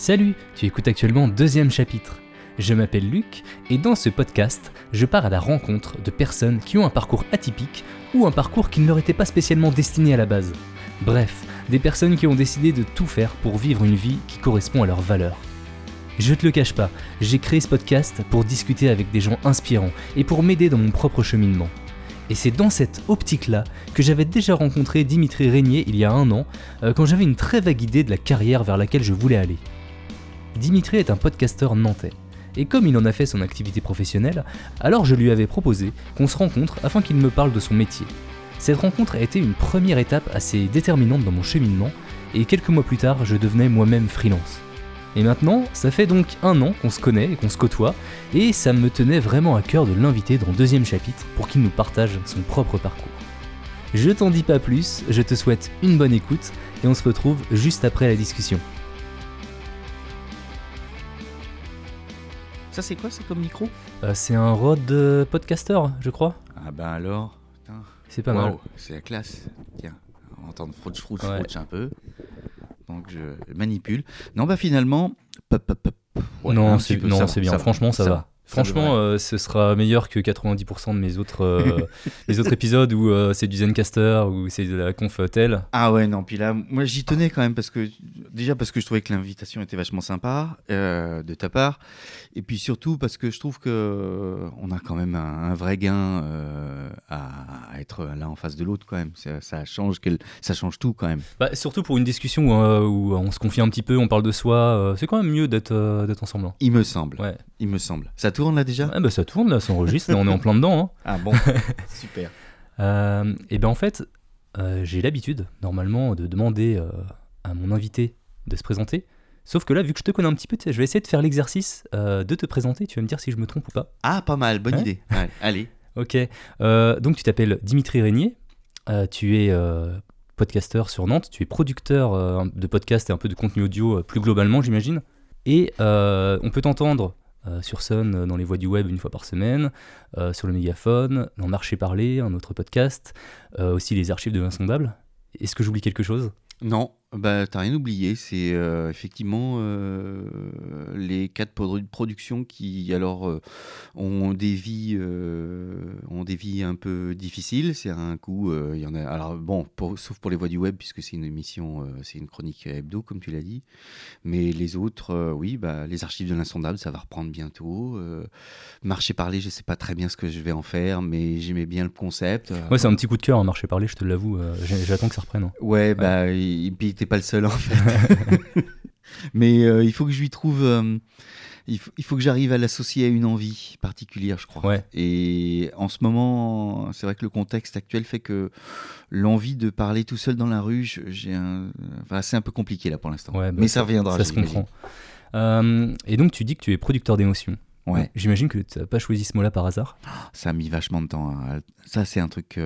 Salut, tu écoutes actuellement deuxième chapitre. Je m'appelle Luc et dans ce podcast, je pars à la rencontre de personnes qui ont un parcours atypique ou un parcours qui ne leur était pas spécialement destiné à la base. Bref, des personnes qui ont décidé de tout faire pour vivre une vie qui correspond à leurs valeurs. Je te le cache pas, j'ai créé ce podcast pour discuter avec des gens inspirants et pour m'aider dans mon propre cheminement. Et c'est dans cette optique-là que j'avais déjà rencontré Dimitri Régnier il y a un an, euh, quand j'avais une très vague idée de la carrière vers laquelle je voulais aller. Dimitri est un podcasteur nantais. Et comme il en a fait son activité professionnelle, alors je lui avais proposé qu'on se rencontre afin qu'il me parle de son métier. Cette rencontre a été une première étape assez déterminante dans mon cheminement, et quelques mois plus tard, je devenais moi-même freelance. Et maintenant, ça fait donc un an qu'on se connaît et qu'on se côtoie, et ça me tenait vraiment à cœur de l'inviter dans le deuxième chapitre pour qu'il nous partage son propre parcours. Je t'en dis pas plus, je te souhaite une bonne écoute, et on se retrouve juste après la discussion. Ça, c'est quoi, c'est comme micro Euh, c'est un Rode euh, Podcaster, je crois. Ah ben alors, putain. C'est pas mal. Waouh, C'est la classe. Tiens, on va entendre frouch, frouch, Ouais. frouch un peu. Donc je manipule. Non, bah finalement, pop, pop, pop. Ouais, non, c'est bien. ça Franchement, ça, ça va. va. Franchement, euh, ce sera meilleur que 90% de mes autres, euh, mes autres épisodes où euh, c'est du Zencaster, où c'est de la conf telle. Ah ouais, non, puis là, moi j'y tenais quand même parce que, déjà parce que je trouvais que l'invitation était vachement sympa euh, de ta part, et puis surtout parce que je trouve que euh, on a quand même un, un vrai gain euh, à, à être l'un en face de l'autre quand même. Ça, ça change, quel- ça change tout quand même. Bah, surtout pour une discussion où, euh, où on se confie un petit peu, on parle de soi, euh, c'est quand même mieux d'être euh, d'être ensemble. hein. Il me semble. Ouais. Il me semble. Ça tourne là déjà Ouais, bah, ça tourne, là, ça enregistre, on est en plein dedans. hein. Ah bon Super. Euh, et ben en fait, euh, j'ai l'habitude, normalement, de demander euh, à mon invité de se présenter. Sauf que là, vu que je te connais un petit peu, je vais essayer de faire l'exercice euh, de te présenter. Tu vas me dire si je me trompe ou pas. Ah, pas mal, bonne Ouais. idée. Ouais, allez. Ok. Euh, donc, tu t'appelles Dimitri Régnier. Euh, tu es euh, podcasteur sur Nantes. Tu es producteur euh, de podcasts et un peu de contenu audio euh, plus globalement, j'imagine. Et euh, on peut t'entendre euh, sur Sun euh, dans les voix du web une fois par semaine, euh, sur le mégaphone, dans Marché Parler, un autre podcast, aussi les archives de l'Insondable. Est-ce que j'oublie quelque chose? Non, bah t'as rien oublié. C'est euh, effectivement euh, les quatre produ- productions qui alors euh, ont des vies, ont des vies un peu difficiles. C'est un coup, il y en a. Alors bon, pour- sauf pour les voix du web puisque c'est une émission, c'est une chronique hebdo comme tu l'as dit. Mais les autres, oui, bah les archives de l'insondable, ça va reprendre bientôt. Marché parler, je sais pas très bien ce que je vais en faire, mais j'aimais bien le concept. Ouais, c'est un petit coup de cœur, un Marché Parler, je te l'avoue. J'attends que ça reprenne. hein. Ouais, bah, et puis t'es pas le seul en fait. Mais euh, il faut que je lui trouve. euh, il, faut, il faut que j'arrive à l'associer à une envie particulière, je crois. Ouais. Et en ce moment, c'est vrai que le contexte actuel fait que l'envie de parler tout seul dans la rue, j'ai un. Enfin, c'est un peu compliqué là pour l'instant. Ouais, bah, Mais ça reviendra. Ça se comprend. Euh, et donc, tu dis que tu es producteur d'émotions. Ouais, J'imagine que tu n'as pas choisi ce mot-là par hasard. ça a mis vachement de temps. Ça, c'est un truc.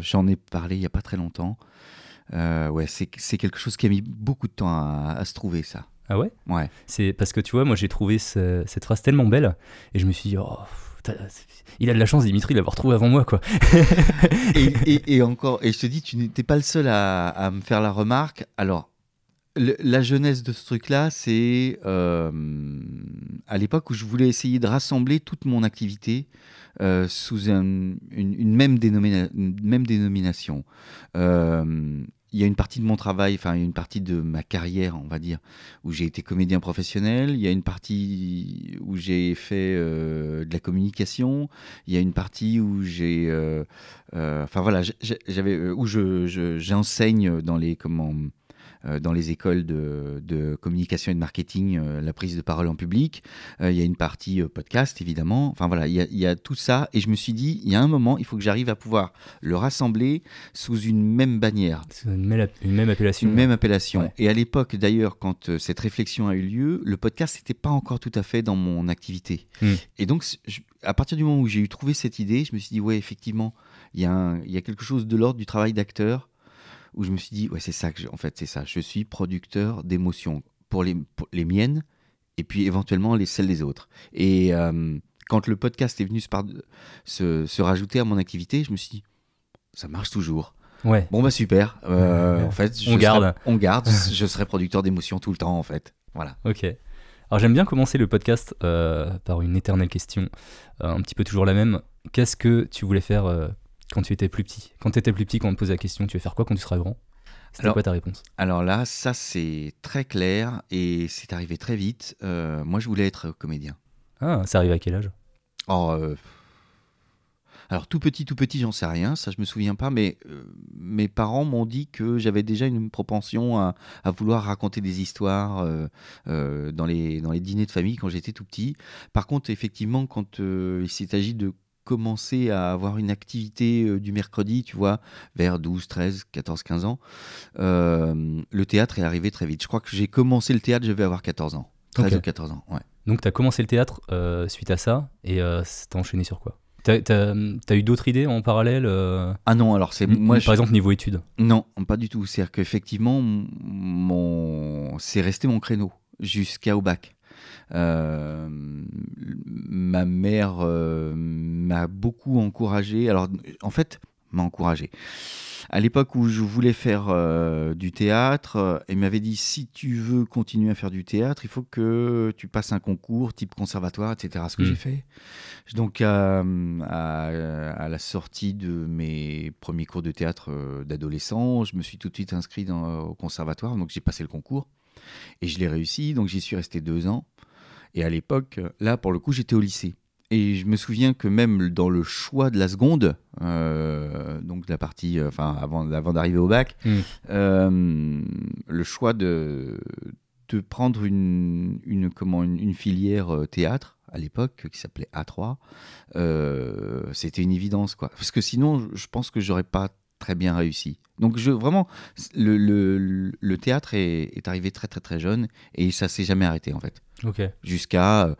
J'en ai parlé il y a pas très longtemps. Euh, ouais, c'est quelque chose qui a mis beaucoup de temps à, à se trouver, ça. Ah ouais? Ouais. C'est parce que tu vois, moi j'ai trouvé ce- cette phrase tellement belle et je me suis dit, oh, il a de la chance, Dimitri, de l'avoir trouvé avant moi, quoi. et, et- et encore, et je te dis, tu n'étais pas le seul à, à me faire la remarque. Alors, le- la jeunesse de ce truc-là, c'est euh, à l'époque où je voulais essayer de rassembler toute mon activité euh, sous un- une, une même dénomina- une même dénomination. Euh, il y a une partie de mon travail, enfin, une partie de ma carrière, on va dire, où j'ai été comédien professionnel. Il y a une partie où j'ai fait euh, de la communication. Il y a une partie où j'ai euh, euh, enfin voilà, j'avais euh, où je je- j'enseigne dans les comment dans les écoles de, de communication et de marketing euh, la prise de parole en public. Euh, il y a une partie euh, podcast évidemment. Enfin voilà, il y, a, il y a tout ça et je me suis dit, il y a un moment, il faut que j'arrive à pouvoir le rassembler sous une même bannière. Une même, une même appellation. Une même appellation. Ouais. Et à l'époque, d'ailleurs, quand euh, cette réflexion a eu lieu, le podcast n'était pas encore tout à fait dans mon activité. Hmm. Et donc, je- à partir du moment où j'ai eu trouvé cette idée, je me suis dit, ouais, effectivement, il y, a un- il y a quelque chose de l'ordre du travail d'acteur où je me suis dit, ouais, c'est ça que, je- en fait, c'est ça. Je suis producteur d'émotions pour les, pour les miennes et puis éventuellement les celles des autres. Et euh, quand le podcast est venu se, par- se, se rajouter à mon activité, je me suis dit, ça marche toujours. Ouais. Bon bah super. Euh, en fait, je On garde. serai- on garde. je serai producteur d'émotions tout le temps en fait. Voilà. Ok. Alors j'aime bien commencer le podcast euh, par une éternelle question, euh, un petit peu toujours la même. Qu'est-ce que tu voulais faire euh, quand tu étais plus petit Quand tu étais plus petit, quand on te pose la question, tu veux faire quoi quand tu seras grand? C'était quoi ta réponse? Alors là, ça c'est très clair et c'est arrivé très vite. Euh, moi, je voulais être comédien. Ah, ça arrive à quel âge? Oh, euh, Alors tout petit, tout petit, j'en sais rien, ça je me souviens pas, mais euh, mes parents m'ont dit que j'avais déjà une propension à, à vouloir raconter des histoires euh, euh, dans, les, dans les dîners de famille quand j'étais tout petit. Par contre, effectivement, quand il s'agit de commencer à avoir une activité euh, du mercredi, tu vois, vers 12, 13, 14, 15 ans, euh, le théâtre est arrivé très vite. Je crois que j'ai commencé le théâtre, je vais avoir 14 ans. 13 Ok. ou 14 ans, ouais. Donc t'as commencé le théâtre euh, suite à ça et euh, t'as enchaîné sur quoi? T'as t'as eu d'autres idées en parallèle Ah non, alors c'est moi Par je- exemple niveau études? Non, pas du tout. C'est-à-dire qu'effectivement, mon... c'est resté mon créneau jusqu'au bac. Euh, ma mère euh, m'a beaucoup encouragé. Alors, en fait, m'a encouragé. À l'époque où je voulais faire euh, du théâtre, euh, elle m'avait dit si tu veux continuer à faire du théâtre, il faut que tu passes un concours type conservatoire, etc. Ce que Mm. j'ai fait. Donc, euh, à, à la sortie de mes premiers cours de théâtre euh, d'adolescent, je me suis tout de suite inscrit dans- au conservatoire. Donc, j'ai passé le concours et je l'ai réussi. Donc, j'y suis resté deux ans. Et à l'époque, là, pour le coup, j'étais au lycée. Et je me souviens que même dans le choix de la seconde, euh, donc la partie, euh, enfin avant, avant d'arriver au bac, Mm. euh, le choix de, de prendre une, une, comment, une, une filière théâtre à l'époque qui s'appelait A3, euh, c'était une évidence quoi. Parce que sinon, je- pense que j'aurais pas très bien réussi. Donc je vraiment, le, le, le théâtre est, est arrivé très très très jeune et ça s'est jamais arrêté en fait Ok. jusqu'à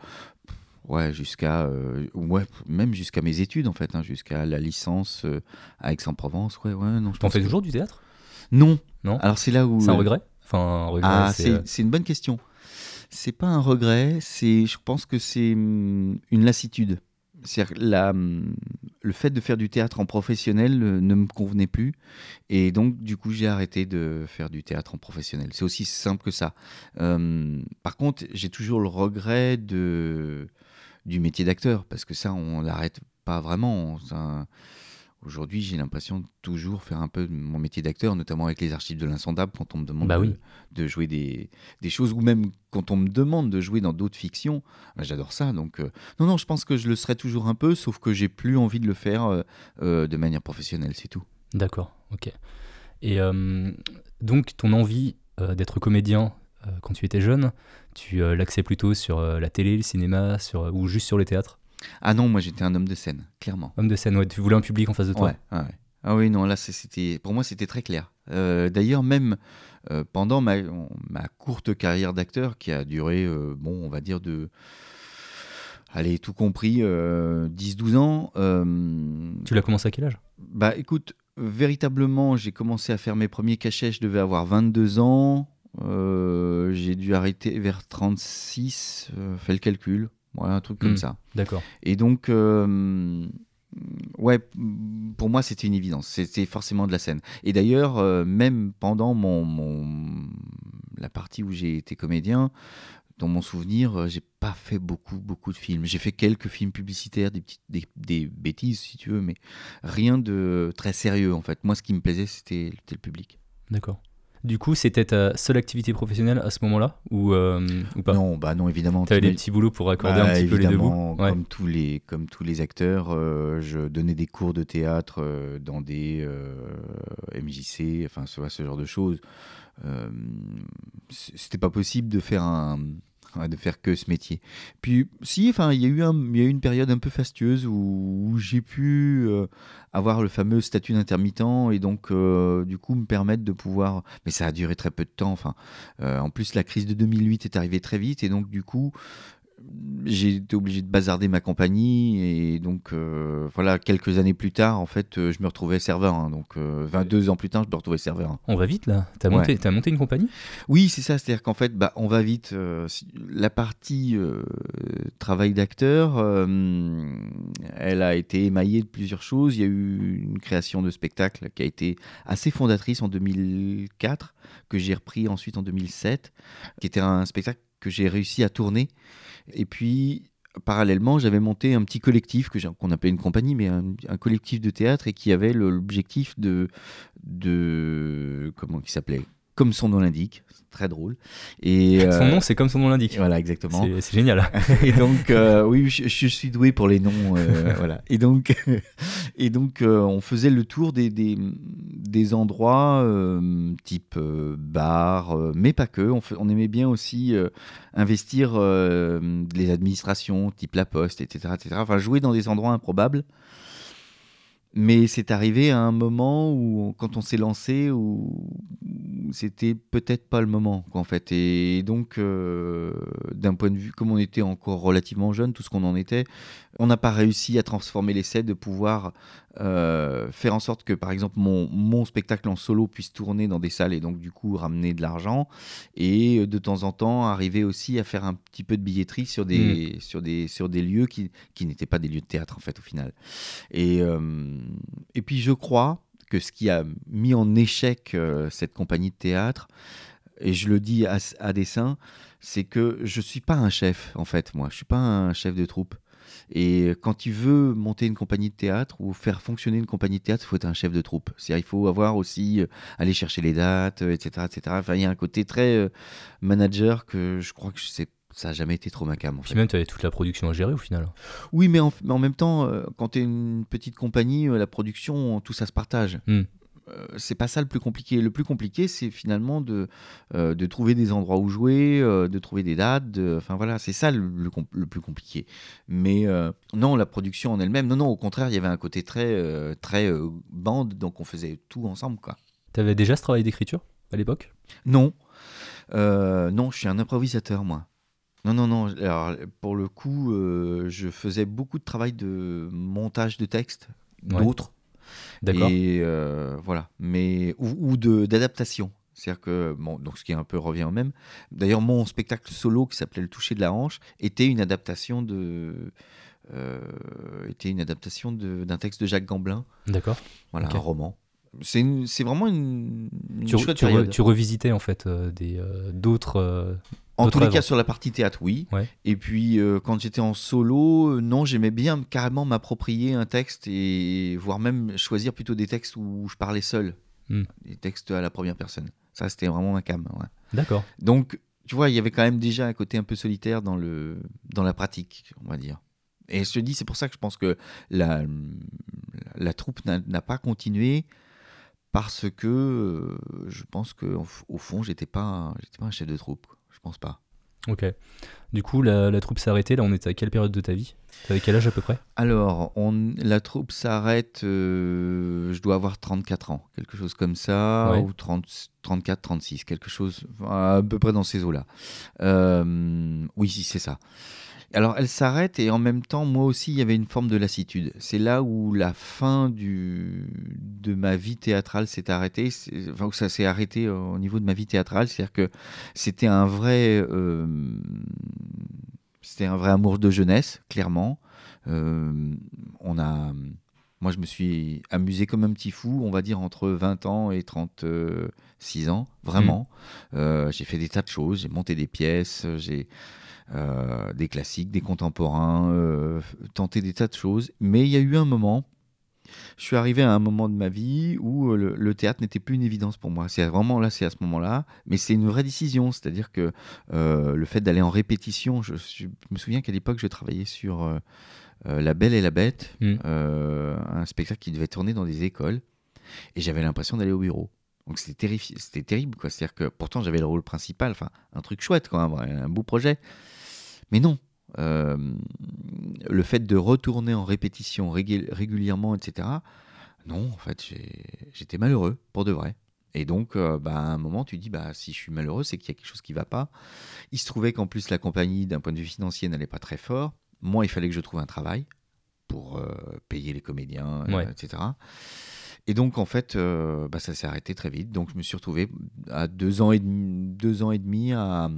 ouais jusqu'à euh, ouais même jusqu'à mes études en fait hein, jusqu'à la licence euh, à Aix-en-Provence. Ouais ouais non T'en fais que- toujours du théâtre? Non. Non? Alors c'est là où C'est un euh, regret? Enfin, un regret, ah c'est, une bonne question. C'est pas un regret c'est je pense que c'est hum, une lassitude. C'est la hum, le fait de faire du théâtre en professionnel ne me convenait plus. Et donc du coup j'ai arrêté de faire du théâtre en professionnel. C'est aussi simple que ça. Euh, par contre j'ai toujours le regret de du métier d'acteur parce que ça on l'arrête pas vraiment Aujourd'hui, j'ai l'impression de toujours faire un peu mon métier d'acteur, notamment avec les archives de l'insondable, quand on me demande Bah de, oui. de jouer des, des choses, ou même quand on me demande de jouer dans d'autres fictions. Bah, J'adore ça. Donc, euh, non, non, je pense que je le serai toujours un peu, sauf que j'ai plus envie de le faire euh, euh, de manière professionnelle, c'est tout. D'accord, ok. Et donc, ton envie d'être comédien quand tu étais jeune, tu euh, l'axais plutôt sur euh, la télé, le cinéma, sur, ou juste sur le théâtre? Ah non, moi j'étais un homme de scène, clairement. Homme de scène, ouais, tu voulais un public en face de toi? Ouais. Ah oui, non, là, c'était, pour moi, c'était très clair. Euh, D'ailleurs, même euh, pendant ma, ma courte carrière d'acteur, qui a duré, euh, bon, on va dire de. Allez, tout compris, euh, 10-12 ans. euh, Tu l'as commencé à quel âge? Bah écoute, véritablement, j'ai commencé à faire mes premiers cachets, je devais avoir 22 ans. Euh, j'ai dû arrêter vers 36, euh, fais le calcul. Voilà, un truc comme Mm. ça. D'accord. Et donc, euh, ouais, pour moi, c'était une évidence. C'était forcément de la scène. Et d'ailleurs, euh, même pendant mon, mon- la partie où j'ai été comédien, dans mon souvenir, j'ai pas fait beaucoup, beaucoup de films. J'ai fait quelques films publicitaires, des, petites, des, des bêtises, si tu veux, mais rien de très sérieux, en fait. Moi, ce qui me plaisait, c'était le public. D'accord. Du coup, c'était ta seule activité professionnelle à ce moment-là ou, euh, ou pas? Non, bah non, évidemment. T'avais des t'imagines- petits boulots pour accorder Bah, un petit peu les deux bouts? évidemment, Ouais. comme tous les comme tous les acteurs, euh, je donnais des cours de théâtre euh, dans des euh, MJC, enfin ce, ce genre de choses. Euh, C'était pas possible de faire un de faire que ce métier. Puis si, enfin il y a eu y a eu une période un peu fastueuse où, où j'ai pu euh, avoir le fameux statut d'intermittent et donc euh, du coup me permettre de pouvoir. Mais ça a duré très peu de temps. Enfin, euh, en plus la crise de 2008 est arrivée très vite et donc du coup j'ai été obligé de bazarder ma compagnie et donc euh, voilà quelques années plus tard en fait euh, je me retrouvais serveur hein. donc 22 ans plus tard je me retrouvais serveur on va vite là. T'as monté, as monté une compagnie? Oui c'est ça. C'est à dire qu'en fait bah, on va vite la partie travail d'acteur elle a été émaillée de plusieurs choses. Il y a eu une création de spectacle qui a été assez fondatrice en 2004 que j'ai repris ensuite en 2007 qui était un spectacle que j'ai réussi à tourner. Et puis, parallèlement, j'avais monté un petit collectif que qu'on appelait une compagnie, mais un, collectif de théâtre et qui avait l'objectif de, de comment qui s'appelait? Comme son nom l'indique, très drôle. Et son euh, nom, c'est comme son nom l'indique. Voilà, exactement. C'est génial. et donc, euh, oui, je, suis doué pour les noms, euh, voilà. Et donc, et donc, on faisait le tour des des, des endroits type bar, mais pas que. On, on aimait bien aussi investir les administrations, type la Poste, etc., etc. Enfin, jouer dans des endroits improbables. Mais c'est arrivé à un moment où, quand on s'est lancé, où c'était peut-être pas le moment, en fait. Et donc, euh, d'un point de vue, comme on était encore relativement jeune, tout ce qu'on en était, on n'a pas réussi à transformer l'essai de pouvoir euh, faire en sorte que, par exemple, mon, mon, spectacle en solo puisse tourner dans des salles et donc, du coup, ramener de l'argent. Et de temps en temps, arriver aussi à faire un petit peu de billetterie sur des, mmh. sur des, sur des lieux qui, qui n'étaient pas des lieux de théâtre, en fait, au final. Et, euh, et puis, je crois que ce qui a mis en échec euh, cette compagnie de théâtre, et je le dis à, à dessein, c'est que je ne suis pas un chef, en fait, moi. Je ne suis pas un chef de troupe. Et quand tu veux monter une compagnie de théâtre ou faire fonctionner une compagnie de théâtre, il faut être un chef de troupe. Il faut avoir aussi, euh, aller chercher les dates, etc. Euh, etc. Enfin, il y a un côté très manager que je crois que ça n'a jamais été trop ma cam. En Puis même, tu avais toute la production à gérer au final. Oui, mais en, mais en même temps, euh, quand tu es une petite compagnie, euh, la production, tout ça se partage. Hmm. Euh, c'est pas ça le plus compliqué. Le plus compliqué, c'est finalement de, de trouver des endroits où jouer, de trouver des dates. Enfin voilà, c'est ça le, le, plus compliqué. Mais non, la production en elle-même, non, non, au contraire, il y avait un côté très, très bande, donc on faisait tout ensemble. Tu avais déjà ce travail d'écriture à l'époque? Non. non, je suis un improvisateur, moi. Non, non, non. Alors, pour le coup, euh, je faisais beaucoup de travail de montage de texte, d'autres. Et euh, voilà. Mais, ou, de, d'adaptation. C'est-à-dire que, bon, donc ce qui est un peu revient au même. D'ailleurs, mon spectacle solo qui s'appelait Le toucher de la hanche était une adaptation de. Euh, était une adaptation d'un texte de Jacques Gamblin. D'accord. Voilà, un roman. C'est vraiment une, tu, tu, revisitais en fait des d'autres en tous les cas, sur la partie théâtre, oui. Et puis, euh, quand j'étais en solo, euh, non, j'aimais bien carrément m'approprier un texte et voire même choisir plutôt des textes où je parlais seul. Hmm. Des textes à la première personne. Ça, c'était vraiment un cam. D'accord. Donc, tu vois, il y avait quand même déjà un côté un peu solitaire dans, le, dans la pratique, on va dire. Et je te dis, c'est pour ça que je pense que la, la troupe n'a pas continué parce que euh, je pense qu'au au fond, j'étais pas, pas un chef de troupe. Je pense pas. Ok. Du coup, la, troupe s'est arrêtée. Là, on est à quelle période de ta vie? T'avais quel âge à peu près? Alors, on, la troupe s'arrête, euh, je dois avoir 34 ans, quelque chose comme ça, ou 30, 34, 36, quelque chose à peu près dans ces eaux-là. Euh, oui, c'est ça. Alors elle s'arrête et en même temps, moi aussi, il y avait une forme de lassitude. C'est là où la fin du, de ma vie théâtrale s'est arrêtée, enfin où ça s'est arrêté au niveau de ma vie théâtrale, c'est-à-dire que c'était un vrai, euh, c'était un vrai amour de jeunesse, clairement. Euh, on a, moi, je me suis amusé comme un petit fou, on va dire entre 20 ans et 36 ans, vraiment. Mmh. Euh, j'ai fait des tas de choses, j'ai monté des pièces, j'ai euh, des classiques, des contemporains, euh, tenter des tas de choses. Mais il y a eu un moment, je suis arrivé à un moment de ma vie où euh, le, théâtre n'était plus une évidence pour moi. C'est vraiment là, c'est à ce moment-là, mais c'est une vraie décision. C'est-à-dire que le fait d'aller en répétition, je, me souviens qu'à l'époque, je travaillais sur La Belle et la Bête, mmh. un spectacle qui devait tourner dans des écoles, et j'avais l'impression d'aller au bureau. Donc c'était c'était terrible quoi. C'est-à-dire que pourtant j'avais le rôle principal, enfin un truc chouette quand même, un beau projet. Mais non, euh, le fait de retourner en répétition régulièrement, etc., non, en fait, j'étais malheureux, pour de vrai. Et donc, euh, bah, à un moment, tu dis, bah, si je suis malheureux, c'est qu'il y a quelque chose qui va pas. Il se trouvait qu'en plus, la compagnie, d'un point de vue financier, n'allait pas très fort. Moi, il fallait que je trouve un travail pour euh, payer les comédiens, Ouais. etc. Et donc, en fait, euh, bah, ça s'est arrêté très vite. Donc, je me suis retrouvé à deux ans et demi, deux ans et demi à,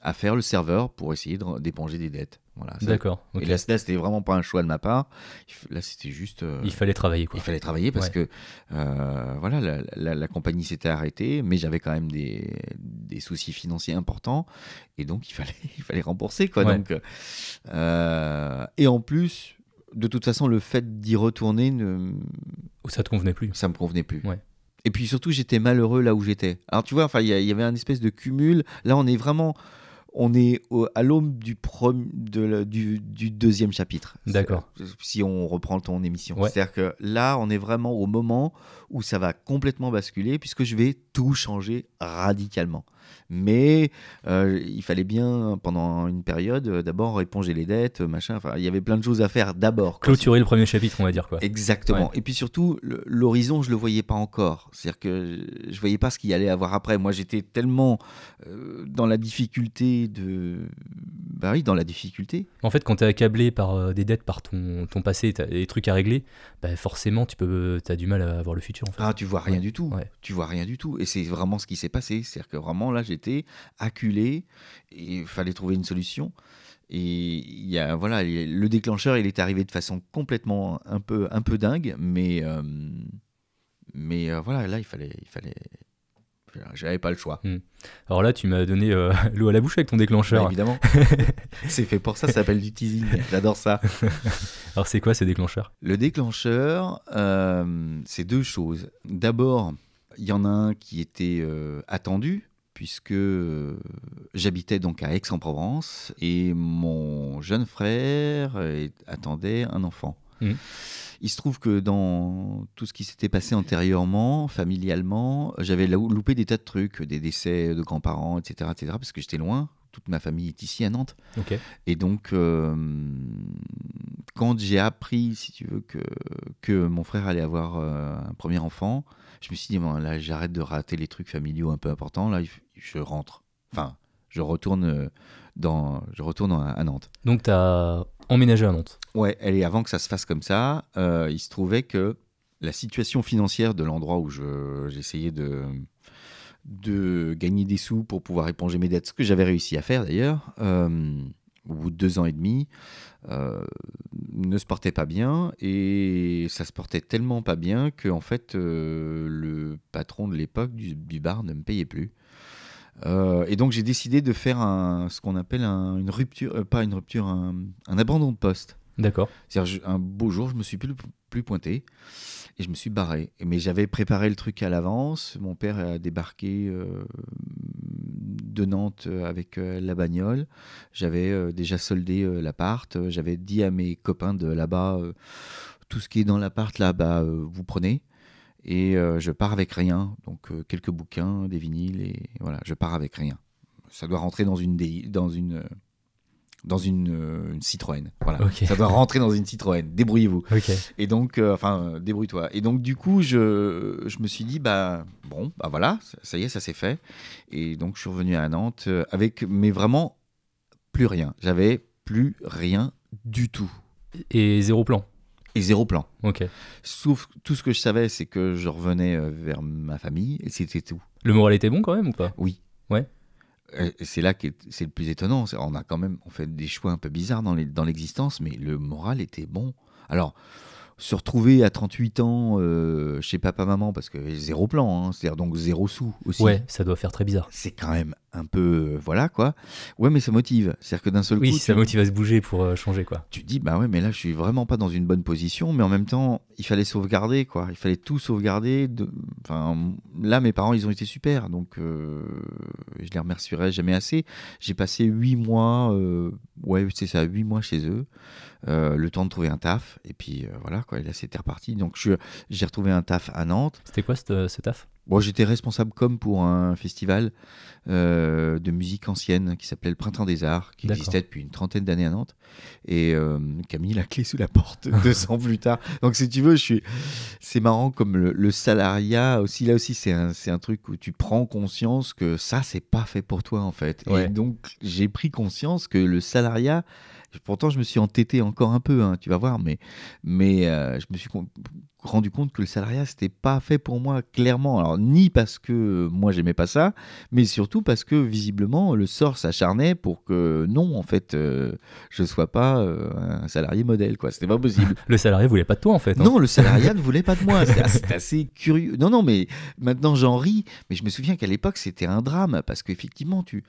à faire le serveur pour essayer d'éponger des dettes. Voilà, D'accord. Et là, là, c'était vraiment pas un choix de ma part. Là, c'était juste. euh, Il fallait travailler quoi. il fallait travailler parce Ouais. que euh, voilà, la, la- la compagnie s'était arrêtée, mais j'avais quand même des, des soucis financiers importants et donc il fallait, il fallait rembourser quoi. Ouais. Donc, et en plus, de toute façon, le fait d'y retourner, ne, ça te convenait plus. ça me convenait plus. Ouais. Et puis surtout, j'étais malheureux là où j'étais. Alors tu vois, enfin, il y, avait un espèce de cumul. Là, on est vraiment, on est au- à l'aube du, de du, du deuxième chapitre. D'accord. Si on reprend ton émission. Ouais. C'est-à-dire que là, on est vraiment au moment où ça va complètement basculer puisque je vais tout changer radicalement. Mais euh, il fallait bien, pendant une période, euh, d'abord éponger les dettes, machin. Enfin, il y avait plein de choses à faire d'abord. Clôturer le premier chapitre, on va dire quoi. Exactement. Et puis surtout, l'horizon, je le voyais pas encore. C'est-à-dire que je voyais pas ce qu'il y allait avoir après. Moi, j'étais tellement euh, dans la difficulté de. Bah oui, dans la difficulté. En fait, quand t'es accablé par euh, des dettes, par ton, ton passé, des trucs à régler, bah forcément, tu peux, t'as du mal à voir le futur. En fait. Ah, tu vois rien Ouais. du tout. Ouais. Tu vois rien du tout. Et c'est vraiment ce qui s'est passé. C'est-à-dire que vraiment, là, j'étais acculé il fallait trouver une solution. Et il y a, voilà, le déclencheur, il est arrivé de façon complètement un peu, un peu dingue, mais, euh, mais euh, voilà, là, il fallait, il fallait, j'avais pas le choix. Alors là, tu m'as donné euh, l'eau à la bouche avec ton déclencheur. Bah, évidemment. c'est fait pour ça, ça s'appelle du teasing. J'adore ça. Alors c'est quoi ces déclencheurs Le déclencheur, euh, c'est deux choses. D'abord, il y en a un qui était euh, attendu, puisque euh, j'habitais donc à Aix-en-Provence et mon jeune frère attendait un enfant. Mhm. Il se trouve que dans tout ce qui s'était passé antérieurement, familialement, j'avais lou- loupé des tas de trucs, des décès de grands-parents, etc., etc., parce que j'étais loin. Toute ma famille est ici à Nantes. Et donc, euh, quand j'ai appris, si tu veux, que, que mon frère allait avoir euh, un premier enfant, je me suis dit, bon, là, j'arrête de rater les trucs familiaux un peu importants. Là, je rentre. Enfin, je retourne, euh, dans, je retourne à, Nantes. Donc t'as emménagé à Nantes. Ouais, et avant que ça se fasse comme ça, euh, il se trouvait que la situation financière de l'endroit où je- j'essayais de, de gagner des sous pour pouvoir éponger mes dettes, ce que j'avais réussi à faire d'ailleurs, euh, au bout de deux ans et demi, euh, ne se portait pas bien. Et ça se portait tellement pas bien que en fait, le patron de l'époque du, du bar ne me payait plus. Euh, et donc j'ai décidé de faire un, ce qu'on appelle un- une rupture, euh, pas une rupture, un, un abandon de poste. D'accord. C'est-à-dire, un beau jour, je me suis plus, plus pointé et je me suis barré. Mais j'avais préparé le truc à l'avance. Mon père a débarqué euh, de Nantes avec la bagnole. J'avais déjà soldé l'appart. J'avais dit à mes copains de là-bas, tout ce qui est dans l'appart, là, bah, vous prenez. Et euh, je pars avec rien. Donc, euh, quelques bouquins, des vinyles, et voilà, je pars avec rien. Ça doit rentrer dans une, DI dans une, euh, dans une, euh, une Citroën. Voilà. Ça doit rentrer dans une Citroën. Débrouillez-vous. Et donc, euh, enfin, euh, débrouille-toi. Et donc, du coup, je, je me suis dit, bah, bon, bah voilà, ça, y est, ça s'est fait. Et donc, je suis revenu à Nantes avec, mais vraiment, plus rien. J'avais plus rien du tout. Et zéro plan. Et zéro plan. Ok. Sauf tout ce que je savais, c'est que je revenais euh, vers ma famille et c'était tout. Le moral était bon quand même ou pas? Oui. Ouais. C'est là que c'est le plus étonnant. On a quand même on fait des choix un peu bizarres dans l'existence, mais le moral était bon. Alors, se retrouver à 38 ans euh, chez papa-maman, parce que zéro plan, hein, c'est-à-dire donc zéro sous aussi. Ouais, ça doit faire très bizarre. C'est quand même un peu. euh, voilà quoi. Ouais, mais ça motive. C'est-à-dire que d'un seul Oui, coup. ça tu- motive à se bouger pour euh, changer quoi. tu te dis bah ouais mais là je suis vraiment pas dans une bonne position mais en même temps il fallait sauvegarder quoi il fallait tout sauvegarder de... enfin là mes parents ils ont été super donc euh, je les remercierai jamais assez j'ai passé huit mois ouais c'est ça huit mois chez eux le temps de trouver un taf et puis voilà quoi et là c'était reparti donc j'ai retrouvé un taf à Nantes C'était quoi ce taf? Bon, j'étais responsable comme pour un festival euh, de musique ancienne qui s'appelait le Printemps des Arts, qui existait depuis une trentaine d'années à Nantes, et euh, qui a mis la clé sous la porte deux ans plus tard. Donc, si tu veux, je suis... c'est marrant comme le, le salariat aussi. Là aussi, c'est un, un truc où tu prends conscience que ça, c'est pas fait pour toi en fait. Ouais. Et donc, j'ai pris conscience que le salariat. Pourtant, je me suis entêté encore un peu, hein, tu vas voir, mais, mais euh, je me suis con- rendu compte que le salariat, c'était pas fait pour moi, clairement. Alors, ni parce que moi, j'aimais pas ça, mais surtout parce que, visiblement, le sort s'acharnait pour que, non, en fait, euh, je sois pas euh, un salarié modèle, quoi. C'était pas possible. Le salarié voulait pas de toi en fait. hein. Non, le salariat ne voulait pas de moi. C'est assez, assez curieux. Non, non, mais maintenant j'en ris. Mais je me souviens qu'à l'époque, c'était un drame parce qu'effectivement, tu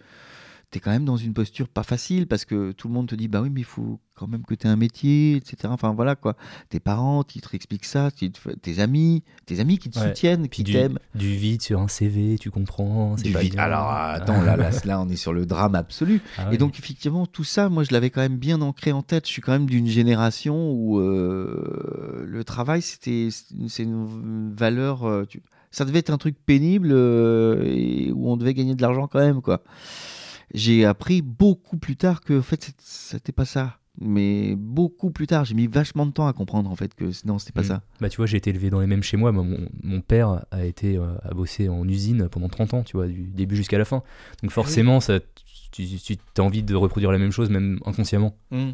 es quand même dans une posture pas facile parce que tout le monde te dit Bah oui, mais il faut quand même que tu aies un métier, etc. Enfin voilà quoi. Tes parents, ils te expliquent ça, tu te- tes amis, tes amis qui te Ouais. soutiennent, Puis qui t'aiment. du vide sur un CV, tu comprends. c'est Du pas vide. bien. Alors attends, là, là, là, on est sur le drame absolu. Ah. Et donc, effectivement, tout ça, moi, je l'avais quand même bien ancré en tête. Je suis quand même d'une génération où euh, le travail, c'était, c'est une valeur. euh, tu- Ça devait être un truc pénible euh, et où on devait gagner de l'argent quand même, quoi. J'ai appris beaucoup plus tard que, en fait, c'était pas ça. Mais beaucoup plus tard, j'ai mis vachement de temps à comprendre, en fait, que non, c'était pas Mm. ça. Bah tu vois, j'ai été élevé dans les mêmes chez moi. Moi, Mon, mon père a été euh, a bossé en usine pendant 30 ans, tu vois, du début jusqu'à la fin. Donc forcément, ça, tu, tu as envie de reproduire la même chose, même inconsciemment. Oui,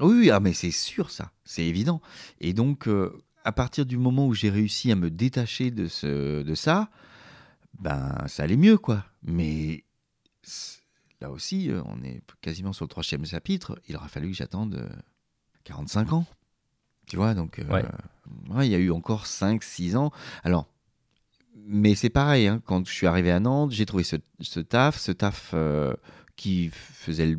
oui, ah, mais c'est sûr ça, c'est évident. Et donc, euh, à partir du moment où j'ai réussi à me détacher de, ce, de ça, ben, ça allait mieux, quoi. Mais là aussi, euh, on est quasiment sur le troisième chapitre, il aura fallu que j'attende euh, 45 ans. Tu vois, donc, euh, Ouais. il y a eu encore 5-6 ans. Alors, mais c'est pareil, hein, quand je suis arrivé à Nantes, j'ai trouvé ce, ce taf, ce taf euh, qui faisait le-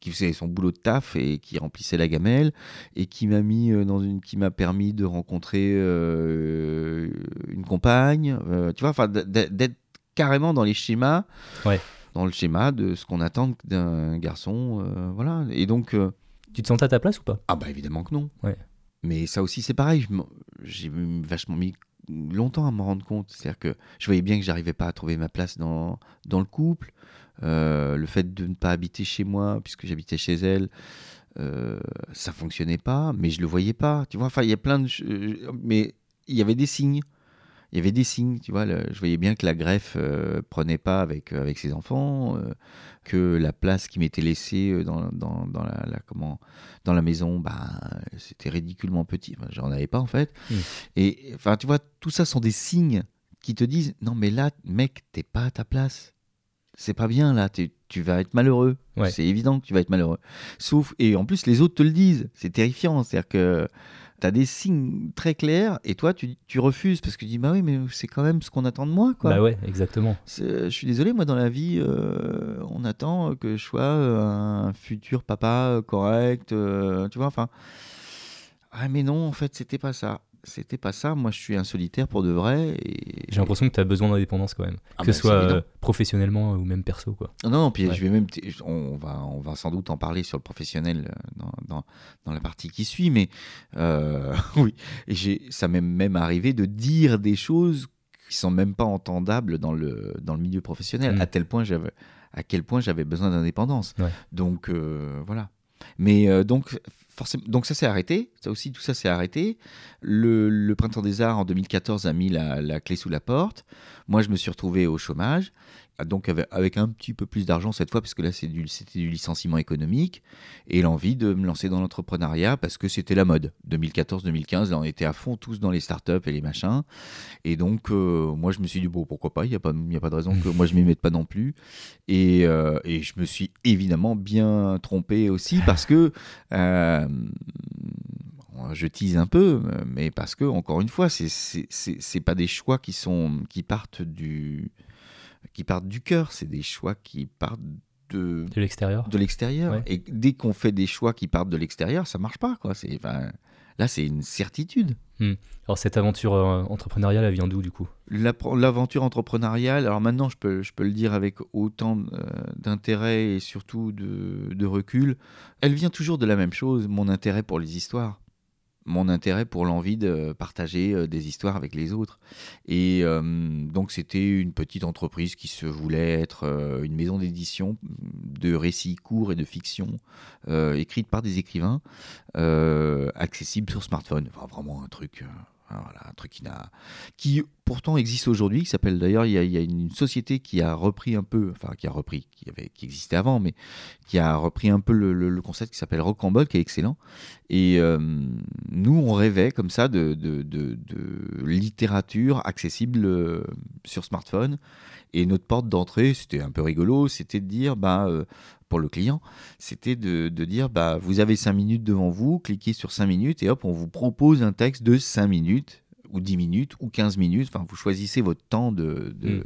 qui faisait son boulot de taf et qui remplissait la gamelle et qui m'a mis euh, dans une qui m'a permis de rencontrer euh, une compagne euh, tu vois enfin d'être carrément dans les schémas Ouais. Dans le schéma de ce qu'on attend d'un garçon euh, voilà et donc euh, Tu te sentais à ta place ou pas? Ah bah évidemment que non. Ouais. Mais ça aussi c'est pareil, m'en- j'ai vachement mis longtemps à me rendre compte. C'est-à-dire que je voyais bien que j'arrivais pas à trouver ma place dans, dans le couple. Euh, le fait de ne pas habiter chez moi, puisque j'habitais chez elle, euh, ça fonctionnait pas, mais je le voyais pas. Tu vois, enfin il y a plein de... Mais il y avait des signes. Il y avait des signes, tu vois. je voyais bien que la greffe euh, prenait pas avec, euh, avec ses enfants, euh, que la place qui m'était laissée dans, dans, dans la, la- comment, dans la maison, bah, c'était ridiculement petit. Enfin, J'en avais pas en fait. Mm. Et enfin, tu vois, tout ça sont des signes qui te disent non, mais là, mec, t'es pas à ta place. C'est pas bien là, tu vas être malheureux. Ouais. C'est évident que tu vas être malheureux. Sauf, et en plus, les autres te le disent. C'est terrifiant. C'est-à-dire que tu as des signes très clairs et toi, tu, tu refuses parce que tu dis bah oui, mais c'est quand même ce qu'on attend de moi. Quoi. Bah ouais, exactement. C'est- Je suis désolé, moi dans la vie, euh, on attend que je sois euh, un futur papa euh, correct, euh, tu vois, enfin. Ah mais non, en fait, c'était pas ça. C'était pas ça. Moi, je suis un solitaire pour de vrai. Et... J'ai l'impression que tu as besoin d'indépendance quand même. Ah que bah, ce soit c'est évident. euh, professionnellement ou même perso, quoi. Non, non, puis Ouais. je vais même, on va, on va sans doute en parler sur le professionnel euh, dans, dans, dans la partie qui suit, mais euh, oui, ça m'est même arrivé de dire des choses qui sont même pas entendables dans le, dans le milieu professionnel, Mm. à tel point j'avais, à quel point j'avais besoin d'indépendance. Ouais. Donc euh, voilà. Mais euh, donc donc ça s'est arrêté. Ça aussi, tout ça s'est arrêté. Le, printemps des arts en 2014 a mis la clé sous la porte. Moi, je me suis retrouvé au chômage, donc avec, un petit peu plus d'argent cette fois, parce que là, c'était du licenciement économique, et l'envie de me lancer dans l'entrepreneuriat parce que c'était la mode. 2014-2015, là, on était à fond tous dans les startups et les machins. Et donc, euh, moi, je me suis dit, bon, pourquoi pas, il n'y a, pas- a pas de raison que moi, je m'y mette pas non plus. Et, euh, je me suis évidemment bien trompé aussi parce que euh, je tease un peu, mais parce que encore une fois, c'est c'est pas des choix qui sont qui partent du qui partent du cœur, c'est des choix qui partent de De l'extérieur. de l'extérieur. Ouais. Et dès qu'on fait des choix qui partent de l'extérieur, ça marche pas quoi. C'est là, c'est une certitude. Alors cette aventure euh, entrepreneuriale, elle vient d'où du coup? La- L'aventure entrepreneuriale, alors maintenant je peux, je peux le dire avec autant euh, d'intérêt et surtout de, de recul, elle vient toujours de la même chose, mon intérêt pour les histoires. Mon intérêt pour l'envie de partager euh, des histoires avec les autres. Et euh, donc c'était une petite entreprise qui se voulait être euh, une maison d'édition de récits courts et de fiction euh, écrite par des écrivains, accessible sur smartphone. Enfin, vraiment un truc. Euh, voilà, un truc qui, qui pourtant existe aujourd'hui, qui s'appelle d'ailleurs, il y, a, une société qui a repris un peu, enfin qui a repris, qui, avait, qui existait avant, mais qui a repris un peu le, concept qui s'appelle Rocambole, qui est excellent. Et euh, nous, on rêvait comme ça de, de, de- de littérature accessible euh, sur smartphone. Et notre porte d'entrée, c'était un peu rigolo, c'était de dire, bah, euh, pour le client, c'était de, de dire, bah, vous avez 5 minutes devant vous, cliquez sur 5 minutes et hop, on vous propose un texte de 5 minutes ou 10 minutes ou 15 minutes, enfin vous choisissez votre temps de, de- Mm.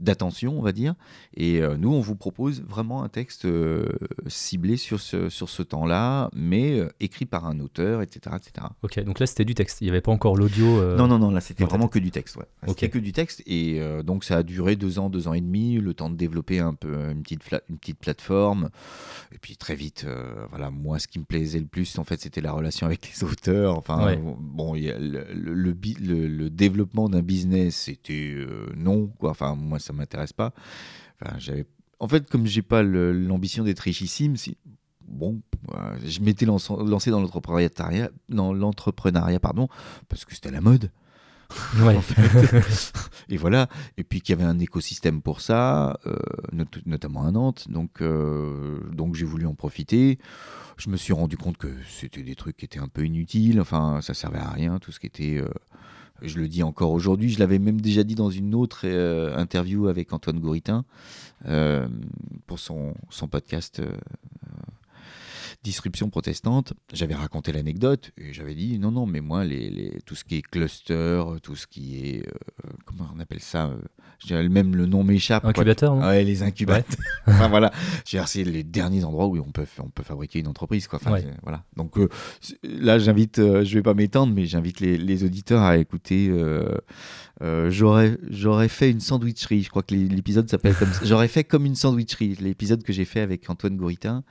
D'attention, on va dire, et euh, nous on vous propose vraiment un texte euh, ciblé sur ce, sur ce temps-là, mais euh, écrit par un auteur, etc. etc. Ok, donc là c'était du texte, il n'y avait pas encore l'audio. Non, non, non, là c'était vraiment que du texte. Ouais. Que du texte. Et donc ça a duré deux ans, deux ans et demi, le temps de développer un peu une petite, une petite plateforme. Et puis très vite, voilà, moi ce qui me plaisait le plus, en fait, c'était la relation avec les auteurs. Enfin, Ouais. bon, il y a le, le, développement d'un business, c'était non, quoi. Enfin, moi ça m'intéresse pas. Enfin, j'avais. En fait, comme j'ai pas l'ambition d'être richissime, si, bon, euh, je m'étais lancé, lancé dans l'entrepreneuriat, dans l'entrepreneuriat, pardon, parce que c'était la mode. Ouais. en fait. et voilà. Et puis qu'il y avait un écosystème pour ça, euh, not- notamment à Nantes. Donc, euh, donc j'ai voulu en profiter. Je me suis rendu compte que c'était des trucs qui étaient un peu inutiles. Enfin, ça servait à rien. Tout ce qui était. euh, je le dis encore aujourd'hui. Je l'avais même déjà dit dans une autre euh, interview avec Antoine Gouritin euh, pour son, son podcast. Euh, Disruption protestante, j'avais raconté l'anecdote et j'avais dit non, non, mais moi, les, les- tout ce qui est cluster, tout ce qui est. euh, comment on appelle ça euh, Même le nom m'échappe. Incubateur, non? Ouais, les incubateurs. enfin voilà, c'est les derniers endroits où on peut, on peut fabriquer une entreprise. Quoi. Enfin, Ouais. c'est- voilà. Donc euh, là, j'invite, euh, je vais pas m'étendre, mais j'invite les, les auditeurs à écouter. euh, euh, j'aurais, j'aurais fait une sandwicherie. Je crois que l'é- l'épisode s'appelle comme ça. J'aurais fait comme une sandwicherie. L'épisode que j'ai fait avec Antoine Gouritin.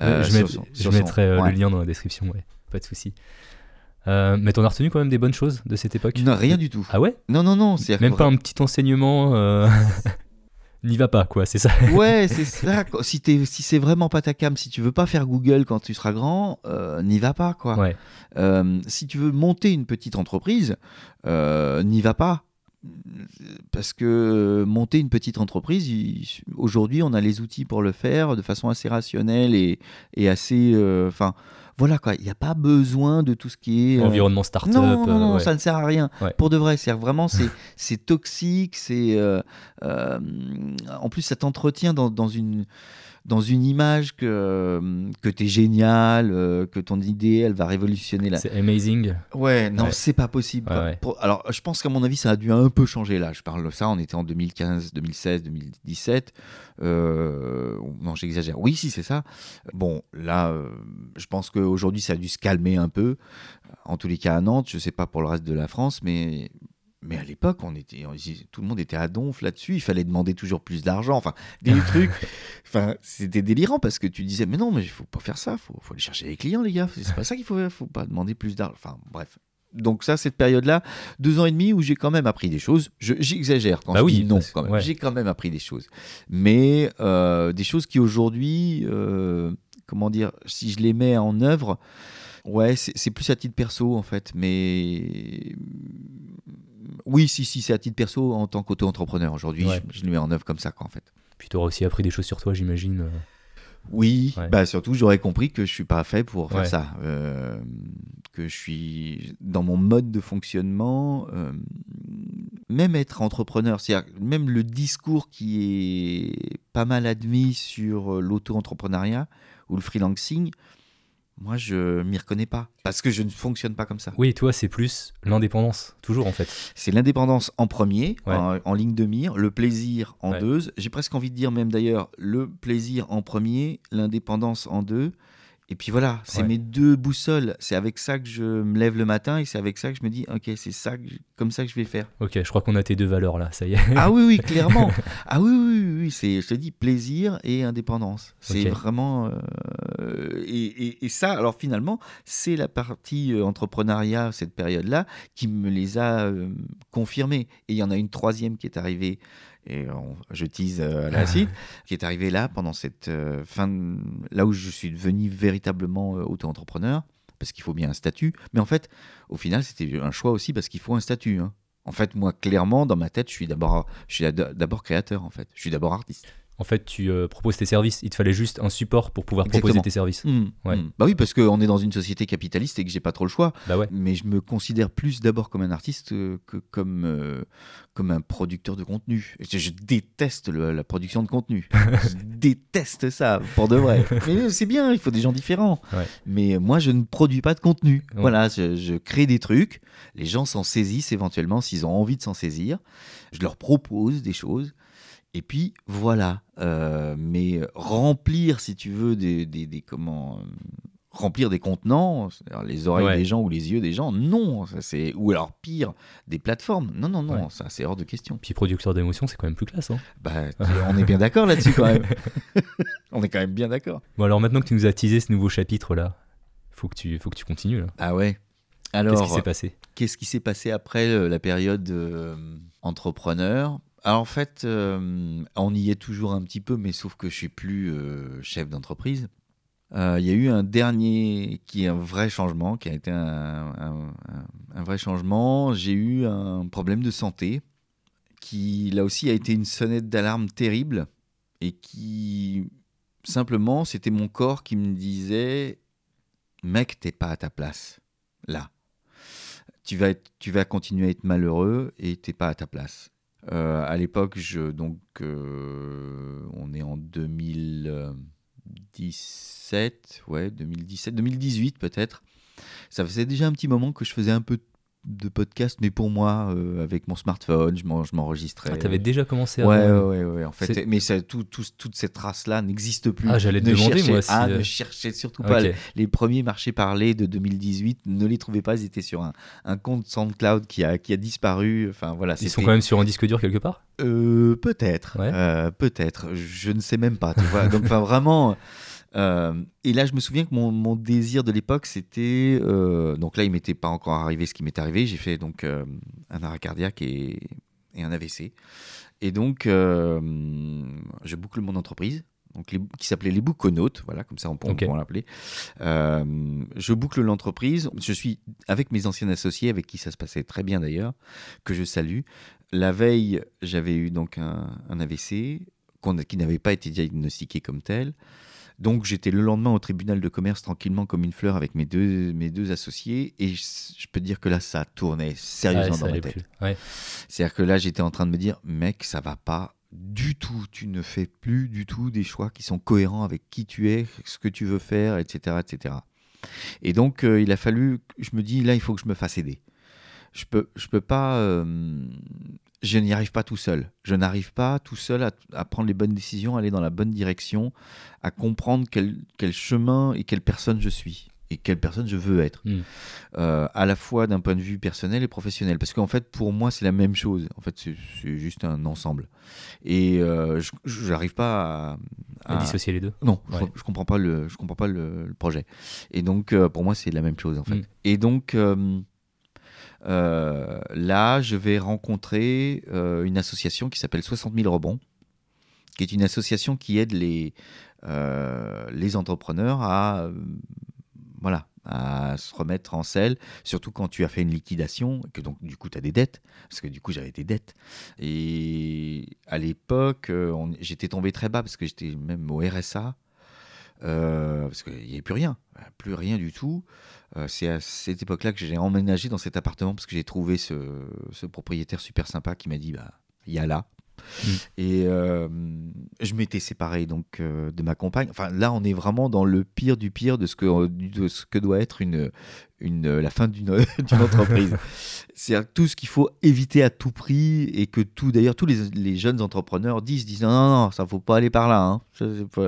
Euh, je, sur mets- son- je sur son- mettrai euh, ouais. le lien dans la description, ouais, pas de souci. Euh, mais t'en as retenu quand même des bonnes choses de cette époque? Non, rien du tout. Ah ouais? Non, non, non. Même pas un petit enseignement euh, N'y va pas, quoi, c'est ça? Ouais, c'est ça. Si, si c'est vraiment pas ta cam, si tu veux pas faire Google quand tu seras grand, euh, n'y va pas, quoi. Ouais, si tu veux monter une petite entreprise, n'y va pas. Parce que monter une petite entreprise, aujourd'hui, on a les outils pour le faire de façon assez rationnelle et, et assez. euh, Enfin, voilà quoi. Il n'y a pas besoin de tout ce qui est. euh, environnement start-up. non, non, euh, non, ouais. ça ne sert à rien. Ouais. Pour de vrai, c'est vraiment c'est toxique, c'est euh, euh, en plus ça t'entretient dans, dans une dans une image que que t'es génial, euh, que ton idée elle va révolutionner la. C'est amazing. Ouais, non, Ouais. c'est pas possible. Ouais, ouais. Alors, je pense qu'à mon avis, ça a dû un peu changer là. Je parle de ça, on était en 2015, 2016, 2017. Euh, non, j'exagère. Oui, si, c'est ça. Bon, là, euh, je pense qu'aujourd'hui, ça a dû se calmer un peu. En tous les cas, à Nantes, je sais pas pour le reste de la France, mais. Mais à l'époque, on était, on- tout le monde était à donf là-dessus. Il fallait demander toujours plus d'argent. Enfin, des trucs. Enfin, c'était délirant parce que tu disais, mais non, mais il faut pas faire ça. Faut, faut aller chercher les clients, les gars. C'est pas ça qu'il faut faire. Faut pas demander plus d'argent. Enfin, bref. Donc ça, cette période-là, deux ans et demi où j'ai quand même appris des choses. Je- J'exagère quand Bah je oui, dis non. parce- quand même. ouais. J'ai quand même appris des choses, mais euh, des choses qui aujourd'hui, euh, comment dire, si je les mets en œuvre, ouais, c'est plus à titre perso en fait. Mais oui, si, si, c'est à titre perso en tant qu'auto-entrepreneur aujourd'hui. Ouais. Je, je le mets en œuvre comme ça, quoi, en fait. Puis t'auras aussi appris des choses sur toi, j'imagine. euh. Oui, Ouais. bah surtout j'aurais compris que je suis pas fait pour faire Ouais. ça, euh, que je suis dans mon mode de fonctionnement, euh, même être entrepreneur, c'est-à-dire même le discours qui est pas mal admis sur l'auto-entrepreneuriat ou le freelancing, moi je m'y reconnais pas parce que je ne fonctionne pas comme ça. Oui, toi, c'est plus l'indépendance, toujours en fait. C'est l'indépendance en premier, Ouais. en, en ligne de mire, le plaisir en Ouais. deux. J'ai presque envie de dire même d'ailleurs le plaisir en premier, l'indépendance en deux. Et puis voilà, c'est Ouais. mes deux boussoles. C'est avec ça que je me lève le matin et c'est avec ça que je me dis, ok, c'est ça, que je- comme ça que je vais faire. Ok, je crois qu'on a tes deux valeurs là, ça y est. Ah oui, oui, clairement. Ah oui, oui, oui, oui, c'est, je te dis, plaisir et indépendance. C'est vraiment. euh, et, et- et ça, alors finalement, c'est la partie euh, entrepreneuriat, cette période-là, qui me les a euh, confirmés. Et il y en a une troisième qui est arrivée. Et on- je tease euh, à la suite, qui est arrivée là pendant cette euh, fin, de- là où je suis devenu véritablement euh, auto-entrepreneur, parce qu'il faut bien un statut. Mais en fait, au final, c'était un choix aussi parce qu'il faut un statut. hein. En fait, moi, clairement, dans ma tête, je suis d'abord, je suis d'abord créateur. En fait, je suis d'abord artiste. En fait, tu euh, proposes tes services. Il te fallait juste un support pour pouvoir Exactement. proposer tes services. Mm, Ouais. mm. Bah oui, parce qu'on est dans une société capitaliste et que j'ai pas trop le choix. Bah ouais. Mais je me considère plus d'abord comme un artiste euh, que comme, euh, comme un producteur de contenu. Je, je déteste le- la production de contenu. je déteste ça, pour de vrai. Mais c'est bien, il faut des gens différents. Ouais. Mais moi, je ne produis pas de contenu. Ouais. Voilà, je, je crée des trucs. Les gens s'en saisissent éventuellement s'ils ont envie de s'en saisir. Je leur propose des choses. Et puis voilà. Euh, mais remplir, si tu veux, des, des, des- comment euh, remplir des contenants, c'est-à-dire les oreilles Ouais. des gens ou les yeux des gens, non. Ça, c'est ou alors pire, des plateformes. Non, non, non. Ouais. Ça, c'est hors de question. Puis producteur d'émotions, c'est quand même plus classe. Hein. Bah, on est bien d'accord là-dessus quand même. on est quand même bien d'accord. Bon, alors maintenant que tu nous as teasé ce nouveau chapitre là, faut que tu, faut que tu continues là. Ah ouais. Qu'est-ce Alors, qui s'est passé? Qu'est-ce qui s'est passé après euh, la période euh, entrepreneur? Alors en fait, euh, on y est toujours un petit peu, mais sauf que je suis plus euh, chef d'entreprise. Euh, Il y a eu un dernier qui est un vrai changement, qui a été un, vrai changement. J'ai eu un problème de santé qui, là aussi, a été une sonnette d'alarme terrible et qui, simplement, c'était mon corps qui me disait Mec, t'es pas à ta place, là tu vas, tu vas continuer à être malheureux et t'es pas à ta place. Euh, à l'époque, donc, euh, on est en 2017, ouais, 2017, 2018 peut-être. Ça faisait déjà un petit moment que je faisais un peu de podcast, mais pour moi, euh, avec mon smartphone, je m'en- je m'enregistrais. Ah, T'avais déjà commencé à. Ouais, ouais, ouais, ouais, en C'est- fait. Mais ça, tout, tout- toute cette race-là n'existe plus. Ah, j'allais te Ne demander, cherchez- moi, si, Ah, euh, ne cherchez surtout pas les premiers marchés parlés de 2018, ne les trouvez pas, ils étaient sur un, un compte SoundCloud qui a, qui a disparu. Enfin voilà, Ils sont quand même sur un disque dur quelque part? Euh, peut-être, Ouais. euh, peut-être, je ne sais même pas. Tu vois, donc enfin vraiment. Euh, et là, je me souviens que mon, mon désir de l'époque, c'était euh, donc là, il m'était pas encore arrivé ce qui m'est arrivé. J'ai fait donc euh, un arrêt cardiaque et, et un AVC. Et donc, je boucle mon entreprise. Donc les- qui s'appelait les Bouconautes, voilà, comme ça on peut, on Ok. peut l'appeler. Je boucle l'entreprise. Je suis avec mes anciens associés, avec qui ça se passait très bien d'ailleurs, que je salue. La veille, j'avais eu donc un, un AVC qui n'avait pas été diagnostiqué comme tel. Donc j'étais le lendemain au tribunal de commerce tranquillement comme une fleur avec mes deux, mes deux associés et je, je peux te dire que là ça tournait sérieusement ça dans ma tête. Ouais. C'est-à-dire que là j'étais en train de me dire mec ça va pas du tout, tu ne fais plus du tout des choix qui sont cohérents avec qui tu es, ce que tu veux faire, etc. etc. Et donc euh, il a fallu, je me dis là il faut que je me fasse aider. Je peux, je peux pas, euh, je n'y arrive pas tout seul. Je n'arrive pas tout seul à, à prendre les bonnes décisions, à aller dans la bonne direction, à comprendre quel, quel chemin et quelle personne je suis et quelle personne je veux être, Mm. Euh, à la fois d'un point de vue personnel et professionnel. Parce qu'en fait, pour moi, c'est la même chose. En fait, c'est juste un ensemble. Et euh, je n'arrive pas à, À à- dissocier les deux. non, Ouais. je, je comprends pas le, je comprends pas le, le projet. Et donc, euh, pour moi, c'est la même chose en fait. Mm. Et donc, euh, là, je vais rencontrer euh, une association qui s'appelle 60 000 rebonds, qui est une association qui aide les, euh, les entrepreneurs à, voilà, à se remettre en selle, surtout quand tu as fait une liquidation, que donc du coup tu as des dettes, parce que du coup j'avais des dettes. Et à l'époque, j'étais tombé très bas, parce que j'étais même au RSA, euh, parce qu'il n'y avait plus rien, plus rien du tout. Euh, c'est à cette époque-là que j'ai emménagé dans cet appartement, parce que j'ai trouvé ce, propriétaire super sympa qui m'a dit, bah, y a là. Et euh, je m'étais séparé donc euh, de ma compagne. Enfin, là, on est vraiment dans le pire du pire de ce que, de ce que doit être une, une, la fin d'une entreprise. C'est tout ce qu'il faut éviter à tout prix et que tout, d'ailleurs, tous les, les, jeunes entrepreneurs disent, disent non, non, non, ça faut pas aller par là. Hein.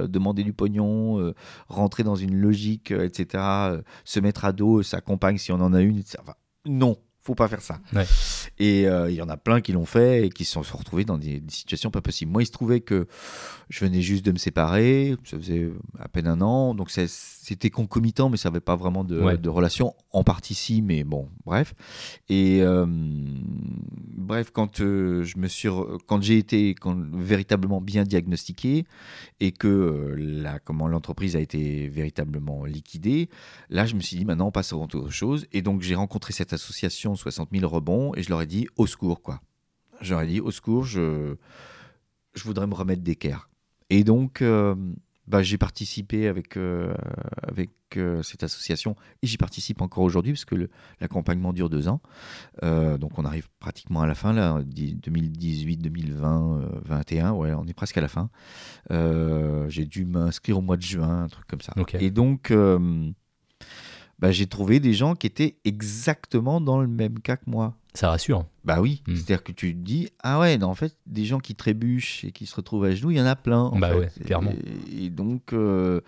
demander du pognon, euh, rentrer dans une logique, etc. se mettre à dos sa compagne si on en a une. Enfin, non, faut pas faire ça. Et euh, il y en a plein qui l'ont fait et qui se sont retrouvés dans des, situations pas possibles. Moi, il se trouvait que je venais juste de me séparer, ça faisait à peine un an, donc c'était concomitant, mais ça n'avait pas vraiment de, relation. En partie si, mais bon, bref. Et euh, bref, quand euh, je me suis, quand j'ai été véritablement bien diagnostiqué et que la, comment l'entreprise a été véritablement liquidée, là, je me suis dit maintenant, on passe à autre chose. Et donc, j'ai rencontré cette association 60 000 rebonds et je leur ai dit au secours, quoi. J'aurais dit au secours, je, je voudrais me remettre d'équerre. Et donc, euh, bah, j'ai participé avec, euh, avec euh, cette association et j'y participe encore aujourd'hui parce que l'accompagnement dure deux ans. donc, on arrive pratiquement à la fin, là, 2018, 2020, 2021, ouais, on est presque à la fin. j'ai dû m'inscrire au mois de juin, un truc comme ça. Et donc, bah, j'ai trouvé des gens qui étaient exactement dans le même cas que moi. Ça rassure. Bah oui, hmm. c'est-à-dire que tu te dis, ah ouais, non, en fait, des gens qui trébuchent et qui se retrouvent à genoux, il y en a plein. bah ouais, clairement. Et, donc, euh,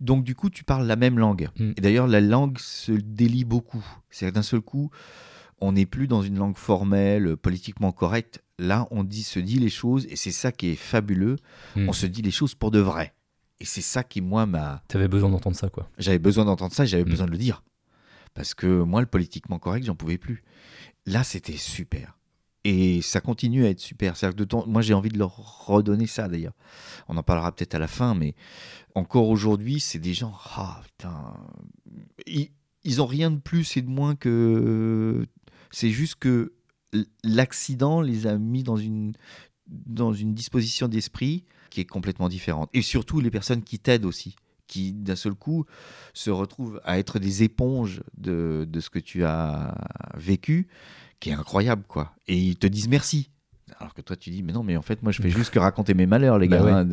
donc, du coup, tu parles la même langue. Hmm. Et d'ailleurs, la langue se délie beaucoup. C'est-à-dire d'un seul coup, on n'est plus dans une langue formelle, politiquement correcte. Là, on dit, se dit les choses, et c'est ça qui est fabuleux. Hmm. On se dit les choses pour de vrai. Et c'est ça qui, moi, m'a. T'avais besoin d'entendre ça, quoi. J'avais besoin d'entendre ça, j'avais besoin de le dire. Parce que moi, le politiquement correct, j'en pouvais plus. Là, c'était super. Et ça continue à être super. cest de temps, moi, j'ai envie de leur redonner ça, d'ailleurs. On en parlera peut-être à la fin, mais encore aujourd'hui, c'est des gens. Ah, putain. Ils, ils ont rien de plus et de moins que. C'est juste que l'accident les a mis dans une, dans une disposition d'esprit qui est complètement différente. Et surtout les personnes qui t'aident aussi, qui d'un seul coup se retrouvent à être des éponges de, de, ce que tu as vécu, qui est incroyable, quoi. Et ils te disent merci. Alors que toi, tu dis, mais non, mais en fait, moi, je fais juste que raconter mes malheurs, les bah gars. Hein,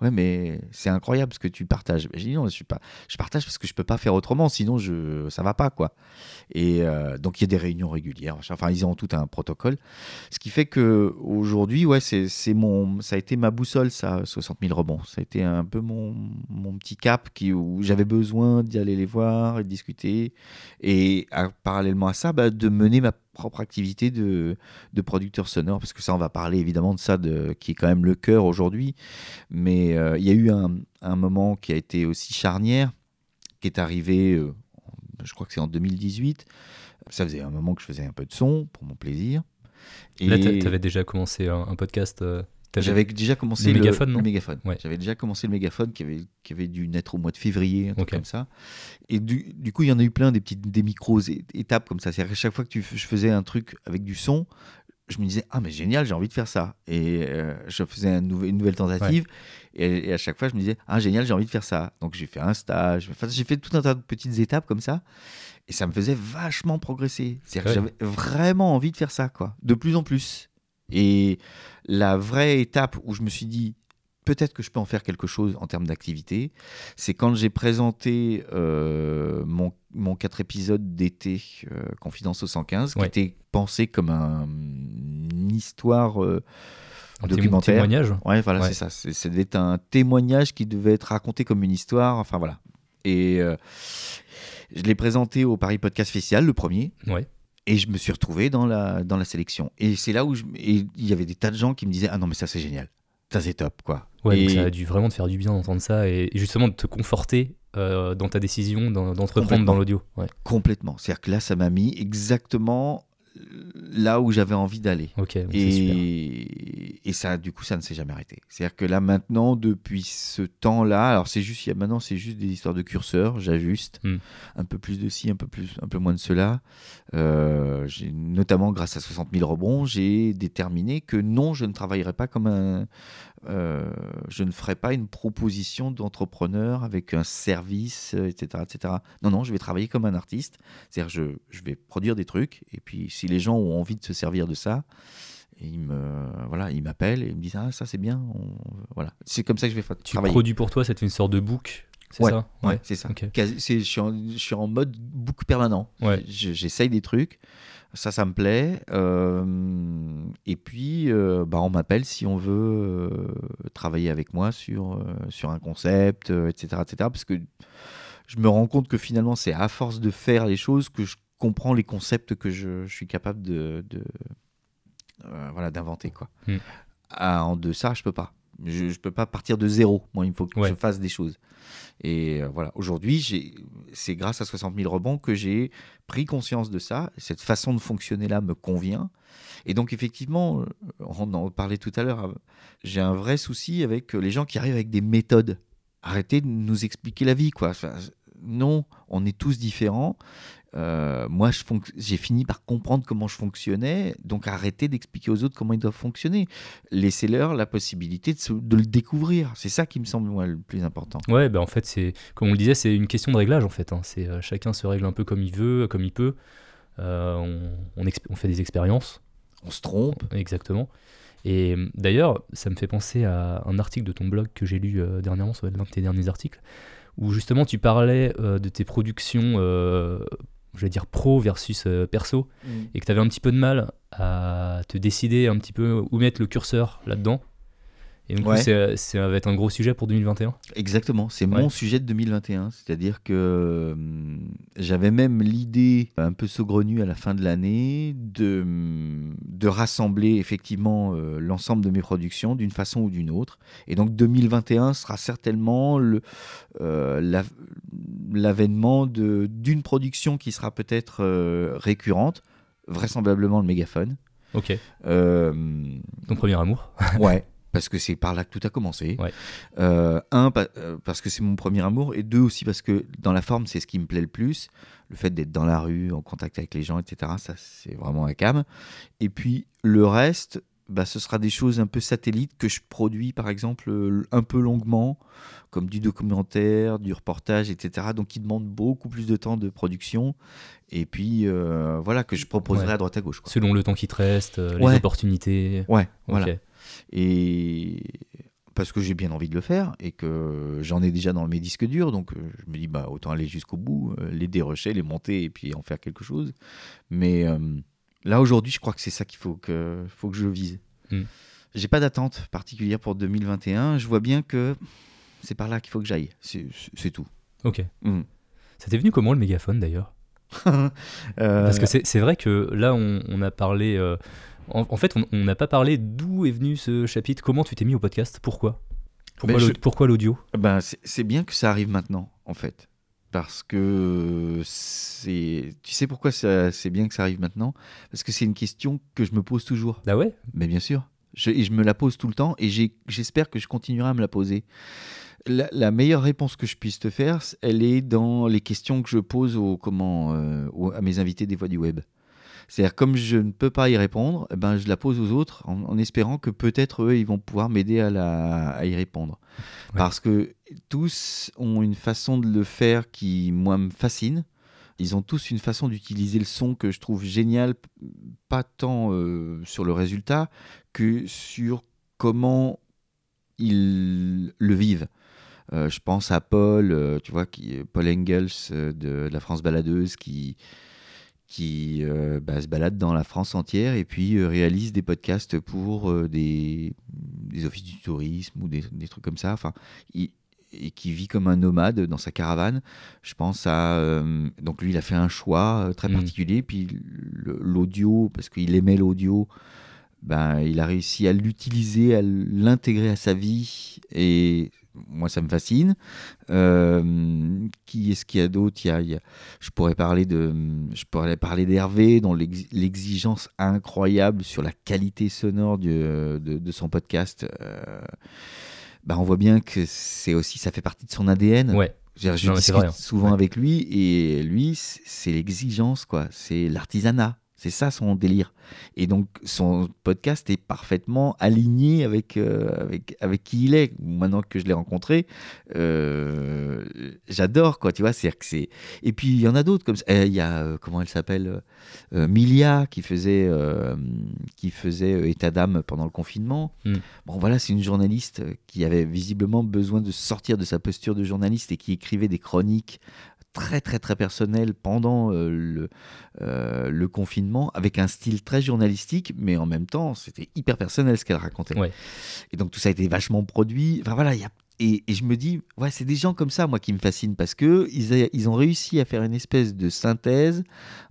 ouais. mais c'est incroyable ce que tu partages. J'ai dit, non, je, suis pas... je partage parce que je peux pas faire autrement, sinon je... ça va pas, quoi. Et euh, donc, il y a des réunions régulières. Enfin, ils ont tout un protocole. Ce qui fait que aujourd'hui, ouais, c'est mon... ça a été ma boussole, ça, 60 000 rebonds. Ça a été un peu mon, mon petit cap qui... où j'avais besoin d'y aller les voir et de discuter. Et parallèlement à ça, bah, de mener ma propre activité de, de, producteur sonore, parce que ça, on va parler évidemment de ça, de, qui est quand même le cœur aujourd'hui. Mais euh, il y a eu un, un, moment qui a été aussi charnière, qui est arrivé, euh, je crois que c'est en 2018. Ça faisait un moment que je faisais un peu de son pour mon plaisir. Et... Là, tu avais déjà commencé un, podcast euh, j'avais déjà commencé le, mégaphone. Le mégaphone. J'avais déjà commencé le mégaphone qui avait, qui avait dû naître au mois de février, un truc comme ça. Et du, du, coup, il y en a eu plein des petites des micros étapes comme ça. C'est-à-dire chaque fois que tu, je faisais un truc avec du son, je me disais ah mais génial, j'ai envie de faire ça. Et euh, je faisais un une nouvelle tentative. Et, à chaque fois, je me disais ah génial, j'ai envie de faire ça. Donc j'ai fait un stage. Enfin, j'ai fait tout un tas de petites étapes comme ça. Et ça me faisait vachement progresser. C'est-à-dire que j'avais vraiment envie de faire ça, quoi. De plus en plus. Et la vraie étape où je me suis dit, peut-être que je peux en faire quelque chose en termes d'activité, c'est quand j'ai présenté euh, mon, mon 4 épisodes d'été, euh, Confidence au 115, qui était pensé comme un, une histoire euh, un documentaire. témoignage Ouais, voilà, c'est ça. Être un témoignage qui devait être raconté comme une histoire. Enfin, voilà. Et je l'ai présenté au Paris Podcast Festival, le premier. Ouais. Et je me suis retrouvé dans la, dans la sélection. Et c'est là où il y avait des tas de gens qui me disaient Ah non, mais ça, c'est génial. Ça, c'est top, quoi. Ouais, et... ça a dû vraiment te faire du bien d'entendre ça et, justement de te conforter euh, dans ta décision d'entreprendre dans l'audio. Ouais. Complètement. C'est-à-dire que là, ça m'a mis exactement là où j'avais envie d'aller. et, et ça, du coup, ça ne s'est jamais arrêté. C'est-à-dire que là, maintenant, depuis ce temps-là, alors c'est juste, maintenant, c'est juste des histoires de curseurs, j'ajuste hmm. un peu plus de ci, un peu plus, un peu moins de cela. Euh, notamment grâce à 60 000 rebonds, j'ai déterminé que non, je ne travaillerai pas comme un, euh, je ne ferai pas une proposition d'entrepreneur avec un service, etc., etc. Non, non, je vais travailler comme un artiste. C'est-à-dire, je, je, vais produire des trucs, et puis si les gens ont envie de se servir de ça, ils me, voilà, ils m'appellent et ils me disent ah ça c'est bien, on- voilà. C'est comme ça que je vais fa- Tu travailler. produis pour toi, ça te fait une sorte de book, c'est Ouais, ça? Ouais, c'est ça. Ok. Quasi- c'est- je, suis en, je suis en mode book permanent. Ouais. Je- J'essaye des trucs. Ça, ça me plaît. Euh, et puis, euh, bah, on m'appelle si on veut euh, travailler avec moi sur, euh, sur un concept, etc., etc. Parce que je me rends compte que finalement, c'est à force de faire les choses que je comprends les concepts que je, je suis capable de, de, voilà, d'inventer. quoi. Mm. Ah, en deçà, je peux pas. Je, je peux pas partir de zéro. Moi, il faut que Ouais. je fasse des choses. Et euh, voilà, aujourd'hui, j'ai- c'est grâce à 60 000 rebonds que j'ai pris conscience de ça. Cette façon de fonctionner-là me convient. Et donc, effectivement, euh, on en parlait tout à l'heure, euh, j'ai un vrai souci avec euh, les gens qui arrivent avec des méthodes. Arrêtez de nous expliquer la vie, quoi. Non, on est tous différents. Euh, moi, j'ai fini par comprendre comment je fonctionnais, donc arrêtez d'expliquer aux autres comment ils doivent fonctionner. Laissez-leur la possibilité de, se- de le découvrir. C'est ça qui me semble moi, le plus important. Ouais, bah en fait, c'est comme on le disait, c'est une question de réglage en fait. hein. C'est euh, chacun se règle un peu comme il veut, comme il peut. Euh, on, on, exp- on fait des expériences, On se trompe. exactement. Et d'ailleurs, ça me fait penser à un article de ton blog que j'ai lu dernièrement, ça va être l'un de tes derniers articles, où justement tu parlais euh, de tes productions, euh, je vais dire pro versus euh, perso, et que tu avais un petit peu de mal à te décider un petit peu où mettre le curseur là-dedans. Et donc, Ouais. ça va être un gros sujet pour 2021. Exactement, c'est Ouais. mon sujet de 2021. C'est-à-dire que hum, j'avais même l'idée un peu saugrenue à la fin de l'année de, hum, de rassembler effectivement euh, l'ensemble de mes productions d'une façon ou d'une autre. Et donc 2021 sera certainement euh, la- l'avènement de- d'une production qui sera peut-être euh, récurrente, vraisemblablement le mégaphone. Ok, Euh, ton premier amour. Ouais, parce que c'est par là que tout a commencé. Ouais. Euh, un, pa- euh, parce que c'est mon premier amour, et deux aussi parce que dans la forme, c'est ce qui me plaît le plus. Le fait d'être dans la rue, en contact avec les gens, etc., ça, c'est vraiment un cam. Et puis, le reste, bah, ce sera des choses un peu satellites que je produis, par exemple, euh, un peu longuement, comme du documentaire, du reportage, etc., donc qui demandent beaucoup plus de temps de production. Et puis, euh, voilà, que je proposerai Ouais. à droite à gauche. quoi. Selon le temps qui te reste, euh, les opportunités. Ouais, Ok. voilà. Et parce que j'ai bien envie de le faire et que j'en ai déjà dans mes disques durs, donc euh, je me dis bah autant aller jusqu'au bout, euh, les dérocher, les monter et puis en faire quelque chose. Mais euh, là aujourd'hui, je crois que c'est ça qu'il faut que faut que je vise. Hmm. J'ai pas d'attente particulière pour 2021. Je vois bien que c'est par là qu'il faut que j'aille. C'est tout. Ok. Hmm. Ça t'est venu comment le mégaphone d'ailleurs Euh, Parce que c'est c'est vrai que là, on, on a parlé. euh, en, en fait, on n'a pas parlé d'où est venu ce chapitre. Comment tu t'es mis au podcast Pourquoi? Pourquoi Ben, je- pourquoi l'audio? Ben, c'est bien que ça arrive maintenant, en fait. Parce que c'est. Tu sais pourquoi c'est bien que ça arrive maintenant? Parce que c'est une question que je me pose toujours. Ah ouais? Mais bien sûr. Je, et je me la pose tout le temps et j'espère que je continuerai à me la poser. La, la meilleure réponse que je puisse te faire, elle est dans les questions que je pose aux, comment, euh, aux- à mes invités des voix du web. C'est-à-dire, comme je ne peux pas y répondre, eh ben, je la pose aux autres en, en espérant que peut-être eux, ils vont pouvoir m'aider à, la- à y répondre. Ouais. Parce que tous ont une façon de le faire qui, moi, me fascine. Ils ont tous une façon d'utiliser le son que je trouve génial, pas tant euh, sur le résultat que sur comment ils le vivent. Euh, je pense à Paul, euh, tu vois, qui, Paul Engels euh, de, la France baladeuse, qui, qui euh, bah, se balade dans la France entière et puis euh, réalise des podcasts pour euh, des, des offices du tourisme ou des, des trucs comme ça. Enfin, il- et qui vit comme un nomade dans sa caravane. Je pense à donc lui, il a fait un choix très Mm. particulier. Puis l'audio, parce qu'il aimait l'audio, ben il a réussi à l'utiliser, à l'intégrer à sa vie et moi, ça me fascine. Euh, qui est-ce qu'il y a d'autre? Je pourrais parler de, je pourrais parler d'Hervé, dont l'ex- l'exigence incroyable sur la qualité sonore du- de, de son podcast. euh, bah, on voit bien que c'est aussi, ça fait partie de son ADN. Ouais. Je, Non, discute vrai, hein. souvent Ouais. avec lui et lui, c'est l'exigence, quoi. C'est l'artisanat. C'est ça son délire. Et donc son podcast est parfaitement aligné avec, euh, avec, avec qui il est. Maintenant que je l'ai rencontré, euh, j'adore quoi, tu vois. C'est que c'est. Et puis il y en a d'autres comme ça. Eh, il y a euh, comment elle s'appelle Milia qui faisait qui faisait état d'âme pendant le confinement. Mm. Bon voilà, c'est une journaliste qui avait visiblement besoin de sortir de sa posture de journaliste et qui écrivait des chroniques très très très personnel pendant euh, le, euh, le confinement avec un style très journalistique mais en même temps c'était hyper personnel ce qu'elle racontait Ouais. et donc tout ça a été vachement produit enfin voilà il y a et, et je me dis, ouais, c'est des gens comme ça, moi, qui me fascinent, parce que ils, a- ils ont réussi à faire une espèce de synthèse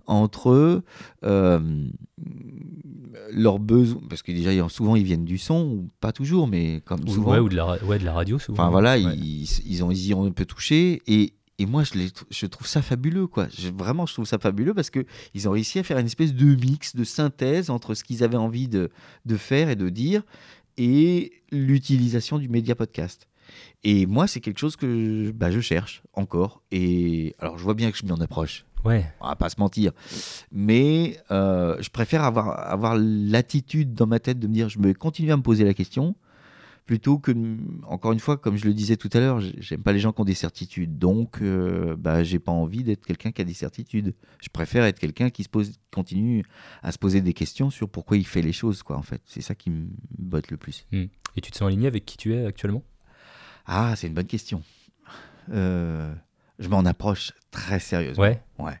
entre euh, leurs besoins, parce que déjà, souvent, ils viennent du son, ou pas toujours, mais comme Ou, souvent. ouais, ou de la, ouais, de la radio souvent. Enfin voilà, Ouais. ils, ils ont, ils y ont un peu touché et, et moi je, les, tr- je trouve ça fabuleux quoi. Je- vraiment je trouve ça fabuleux parce que ils ont réussi à faire une espèce de mix, de synthèse entre ce qu'ils avaient envie de, de faire et de dire et l'utilisation du média podcast. Et moi c'est quelque chose que je- bah, je cherche encore et alors je vois bien que je m'en approche Ouais. on va pas se mentir. Mais euh, je préfère avoir, avoir l'attitude dans ma tête de me dire je vais continuer à me poser la question plutôt que, encore une fois, comme je le disais tout à l'heure, j'ai- j'aime pas les gens qui ont des certitudes. Donc, euh, bah, j'ai pas envie d'être quelqu'un qui a des certitudes. Je préfère être quelqu'un qui se pose, continue à se poser des questions sur pourquoi il fait les choses, quoi, en fait. C'est ça qui me botte le plus. Et tu te sens aligné avec qui tu es actuellement? Ah, c'est une bonne question. Euh, je m'en approche très sérieusement. Ouais.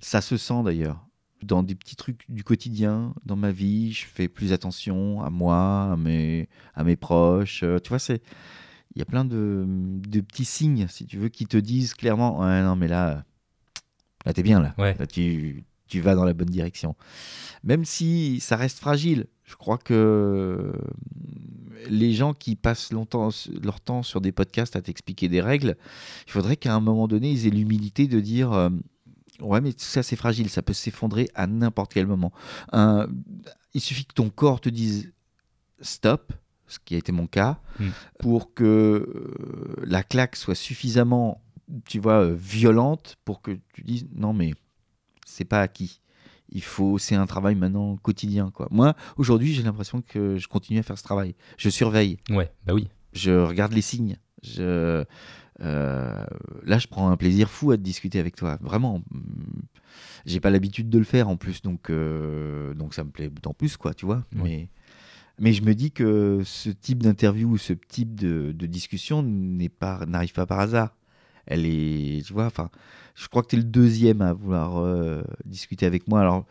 Ça se sent d'ailleurs. Dans des petits trucs du quotidien, dans ma vie, je fais plus attention à moi, à mes, à mes proches. Euh, tu vois, c'est. Il y a plein de, de petits signes, si tu veux, qui te disent clairement Ouais, non, mais là, là t'es bien, là. Ouais. Là, tu, tu vas dans la bonne direction. Même si ça reste fragile, je crois que les gens qui passent longtemps leur temps sur des podcasts à t'expliquer des règles, il faudrait qu'à un moment donné, ils aient l'humilité de dire euh, Ouais, mais tout ça, c'est fragile, ça peut s'effondrer à n'importe quel moment. Il suffit que ton corps te dise stop, ce qui a été mon cas, Mm. pour que euh, la claque soit suffisamment, tu vois, euh, violente pour que tu dises non, mais c'est pas acquis. Il faut, c'est un travail maintenant quotidien, quoi. Moi, aujourd'hui, j'ai l'impression que je continue à faire ce travail. Je surveille Ouais. Bah oui. je regarde les signes. Je, euh, là, je prends un plaisir fou à te discuter avec toi. Vraiment, j'ai pas l'habitude de le faire en plus, donc euh, donc ça me plaît d'autant plus, quoi, tu vois. Mais mais je me dis que ce type d'interview ou ce type de, de discussion n'est pas n'arrive pas par hasard. Elle est, tu vois, enfin, je crois que tu es le deuxième à vouloir euh, discuter avec moi. Alors,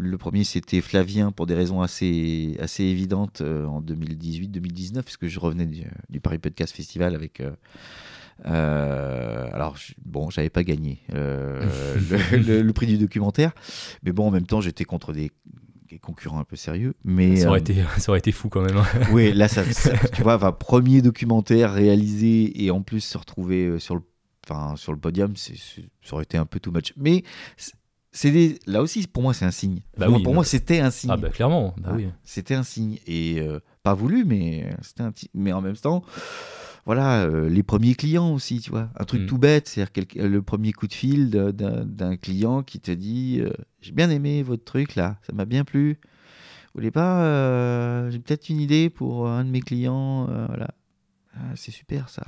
le premier, c'était Flavien pour des raisons assez, assez évidentes euh, en 2018-2019, puisque je revenais du, du Paris Podcast Festival avec. euh, euh, alors, bon, j'avais pas gagné le, le- le prix du documentaire, mais bon, en même temps, j'étais contre des, des concurrents un peu sérieux. Mais Ça aurait, été, ça aurait été fou quand même. hein. oui, là, ça, ça- tu vois, premier documentaire réalisé et en plus se retrouver sur le, enfin, sur le podium, ça aurait été un peu too much. Mais des- là aussi, pour moi, c'est un signe. Bah oui, pour bah- moi, c'était un signe. Ah bah clairement. Bah Ah, oui. C'était un signe. Et euh, pas voulu, mais euh, c'était un Mais en même temps, voilà, euh, les premiers clients aussi, tu vois. Un truc Mm. tout bête, c'est-à-dire le premier coup de fil d'un client qui te dit euh, J'ai bien aimé votre truc là, ça m'a bien plu. Vous voulez pas J'ai peut-être une idée pour un de mes clients. voilà. Ah, c'est super ça.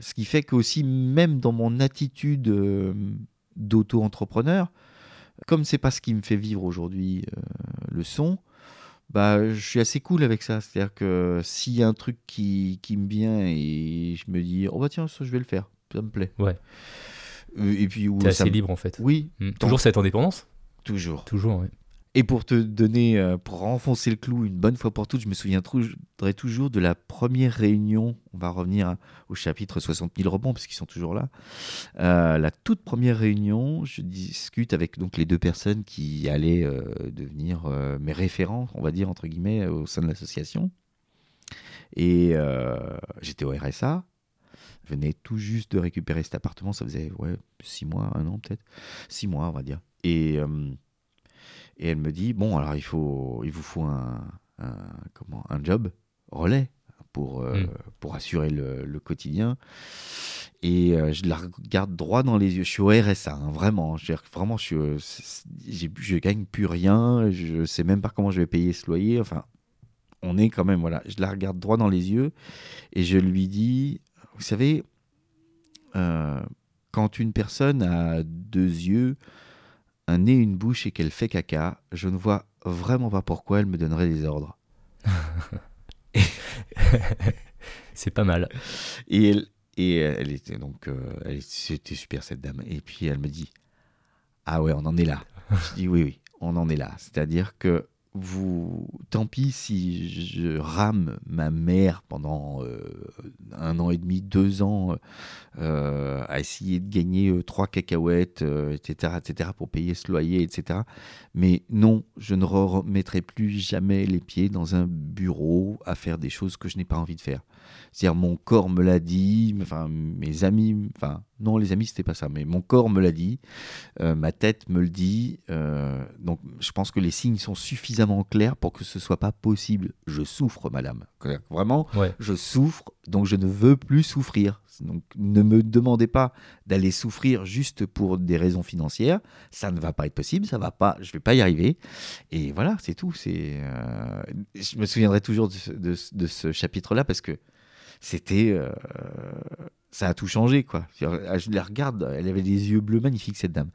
Ce qui fait que aussi, même dans mon attitude d'auto-entrepreneur, comme c'est pas ce qui me fait vivre aujourd'hui euh, le son, bah, je suis assez cool avec ça. C'est-à-dire que s'il y a un truc qui, qui me vient et je me dis, oh bah tiens, ça je vais le faire, ça me plaît. Ouais. Euh, Et puis, où T'es assez me- libre en fait. Oui, Mm. Toujours cette indépendance? Toujours. Toujours, ouais. Et pour te donner, euh, pour renfoncer le clou une bonne fois pour toutes, je me souviendrai toujours de la première réunion. On va revenir au chapitre 60 000 rebonds, parce qu'ils sont toujours là. Euh, la toute première réunion, je discute avec donc les deux personnes qui allaient euh, devenir mes référents, on va dire, entre guillemets, au sein de l'association. Et j'étais au RSA. Venais tout juste de récupérer cet appartement. Ça faisait ouais, six mois, un an peut-être. Six mois, on va dire. Et. Et elle me dit bon alors il faut il vous faut un, un- comment un job relais pour, euh, Mm. pour assurer le, le quotidien. Et euh, je la regarde droit dans les yeux. Je suis au RSA, hein, vraiment. Je vraiment, je, euh, je gagne plus rien. Je sais même pas comment je vais payer ce loyer. Enfin, on est quand même, voilà. Je la regarde droit dans les yeux et je lui dis, vous savez, euh, quand une personne a deux yeux, un nez, une bouche et qu'elle fait caca, je ne vois vraiment pas pourquoi elle me donnerait des ordres. C'est pas mal. Et elle, et elle était donc, euh, c'était super cette dame. Et puis elle me dit, ah ouais, on en est là. Je dis oui, oui, on en est là. C'est-à-dire que vous, tant pis si je rame ma mère pendant euh, un an et demi, deux ans euh, à essayer de gagner euh, trois cacahuètes, etc., etc., pour payer ce loyer, etc. Mais non, je ne remettrai plus jamais les pieds dans un bureau à faire des choses que je n'ai pas envie de faire. C'est-à-dire mon corps me l'a dit, enfin mes amis, enfin non les amis c'était pas ça, mais mon corps me l'a dit, euh, ma tête me le dit. euh, donc je pense que les signes sont suffisamment clairs pour que ce soit pas possible. Je souffre, madame. Vraiment, Ouais. je souffre, donc je ne veux plus souffrir. Donc ne me demandez pas d'aller souffrir juste pour des raisons financières. Ça ne va pas être possible, ça va pas, je vais pas y arriver. Et voilà, c'est tout. C'est, euh, je me souviendrai toujours de, ce- chapitre-là parce que c'était, euh, ça a tout changé quoi. C'est-à-dire, Je la regarde, elle avait des yeux bleus magnifiques cette dame,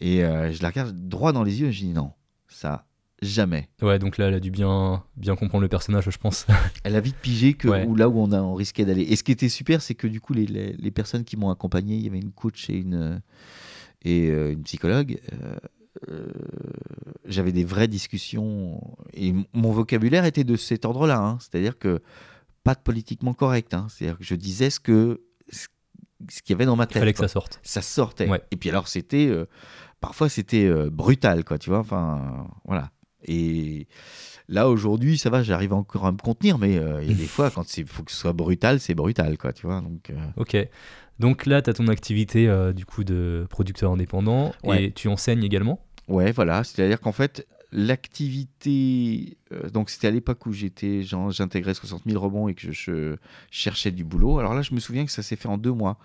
et euh, je la regarde droit dans les yeux et je dis non, ça jamais. Ouais, donc là, elle a dû bien, bien comprendre le personnage, je pense. Elle a vite pigé que Ouais. où là où on, a, on risquait d'aller. Et ce qui était super, c'est que du coup, les, les, les personnes qui m'ont accompagné, il y avait une coach et une, euh, et, euh, une psychologue. euh, euh, J'avais des vraies discussions et mon vocabulaire était de cet ordre-là. hein. C'est-à-dire que pas de politiquement correct. hein. C'est-à-dire que je disais ce que ce ce qu'il y avait dans ma Il tête. fallait que ça sorte. ça sortait. Ouais. Et puis alors c'était parfois c'était brutal quoi, tu vois. Enfin voilà. Et là aujourd'hui ça va, j'arrive encore à me contenir, mais euh, il y a des fois quand il faut que ce soit brutal, c'est brutal quoi, tu vois. Donc euh, Ok. Donc là, tu as ton activité euh, du coup de producteur indépendant Ouais. et tu enseignes également? ouais voilà, c'est-à-dire qu'en fait l'activité, euh, donc c'était à l'époque où j'étais, j'intégrais 60 000 rebonds et que je, cherchais du boulot. Alors là je me souviens que ça s'est fait en deux mois.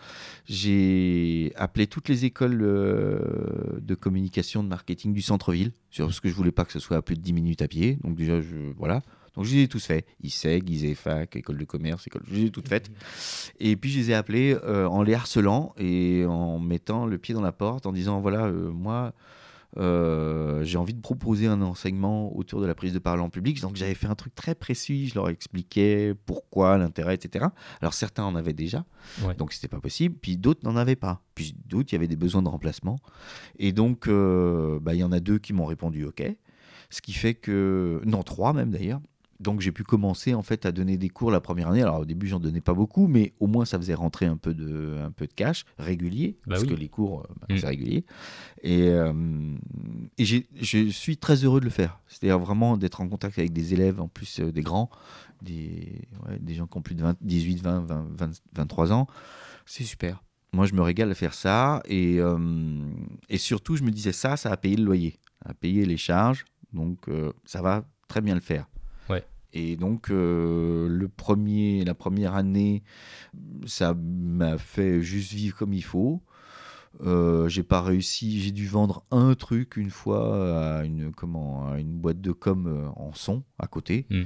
J'ai appelé toutes les écoles euh, de communication, de marketing du centre-ville, parce que je voulais pas que ce soit à plus de 10 minutes à pied. Donc déjà, voilà. Donc je les ai tous faits. ISEG, ISEFAC, école de commerce, école, je les ai toutes faites. Et puis je les ai appelés euh, en les harcelant et en mettant le pied dans la porte, en disant, voilà, moi, euh, j'ai envie de proposer un enseignement autour de la prise de parole en public. Donc j'avais fait un truc très précis, je leur expliquais pourquoi, l'intérêt, etc. Alors certains en avaient déjà, Ouais. donc c'était pas possible. Puis d'autres n'en avaient pas. Puis d'autres, il y avait des besoins de remplacement. Et donc, euh, bah, il y en a deux qui m'ont répondu OK. Ce qui fait que, non, trois même d'ailleurs. Donc j'ai pu commencer en fait à donner des cours la première année. Alors au début j'en donnais pas beaucoup, mais au moins ça faisait rentrer un peu de, un peu de cash régulier, Bah parce oui. que les cours euh, bah, Mm. c'est régulier. Et, euh, et je suis très heureux de le faire. C'est-à-dire vraiment d'être en contact avec des élèves, en plus euh, des grands, des, ouais, des gens qui ont plus de 20, 18, 20, 20, 20, 23 ans. C'est super. Moi, je me régale à faire ça. Et, euh, et surtout, je me disais ça, ça a payé le loyer, a payé les charges. Donc, ça va très bien le faire. Et donc, euh, le premier, la première année, ça m'a fait juste vivre comme il faut. Euh, j'ai pas réussi, j'ai dû vendre un truc une fois à une, comment, à une boîte de com euh, en son à côté. Mm.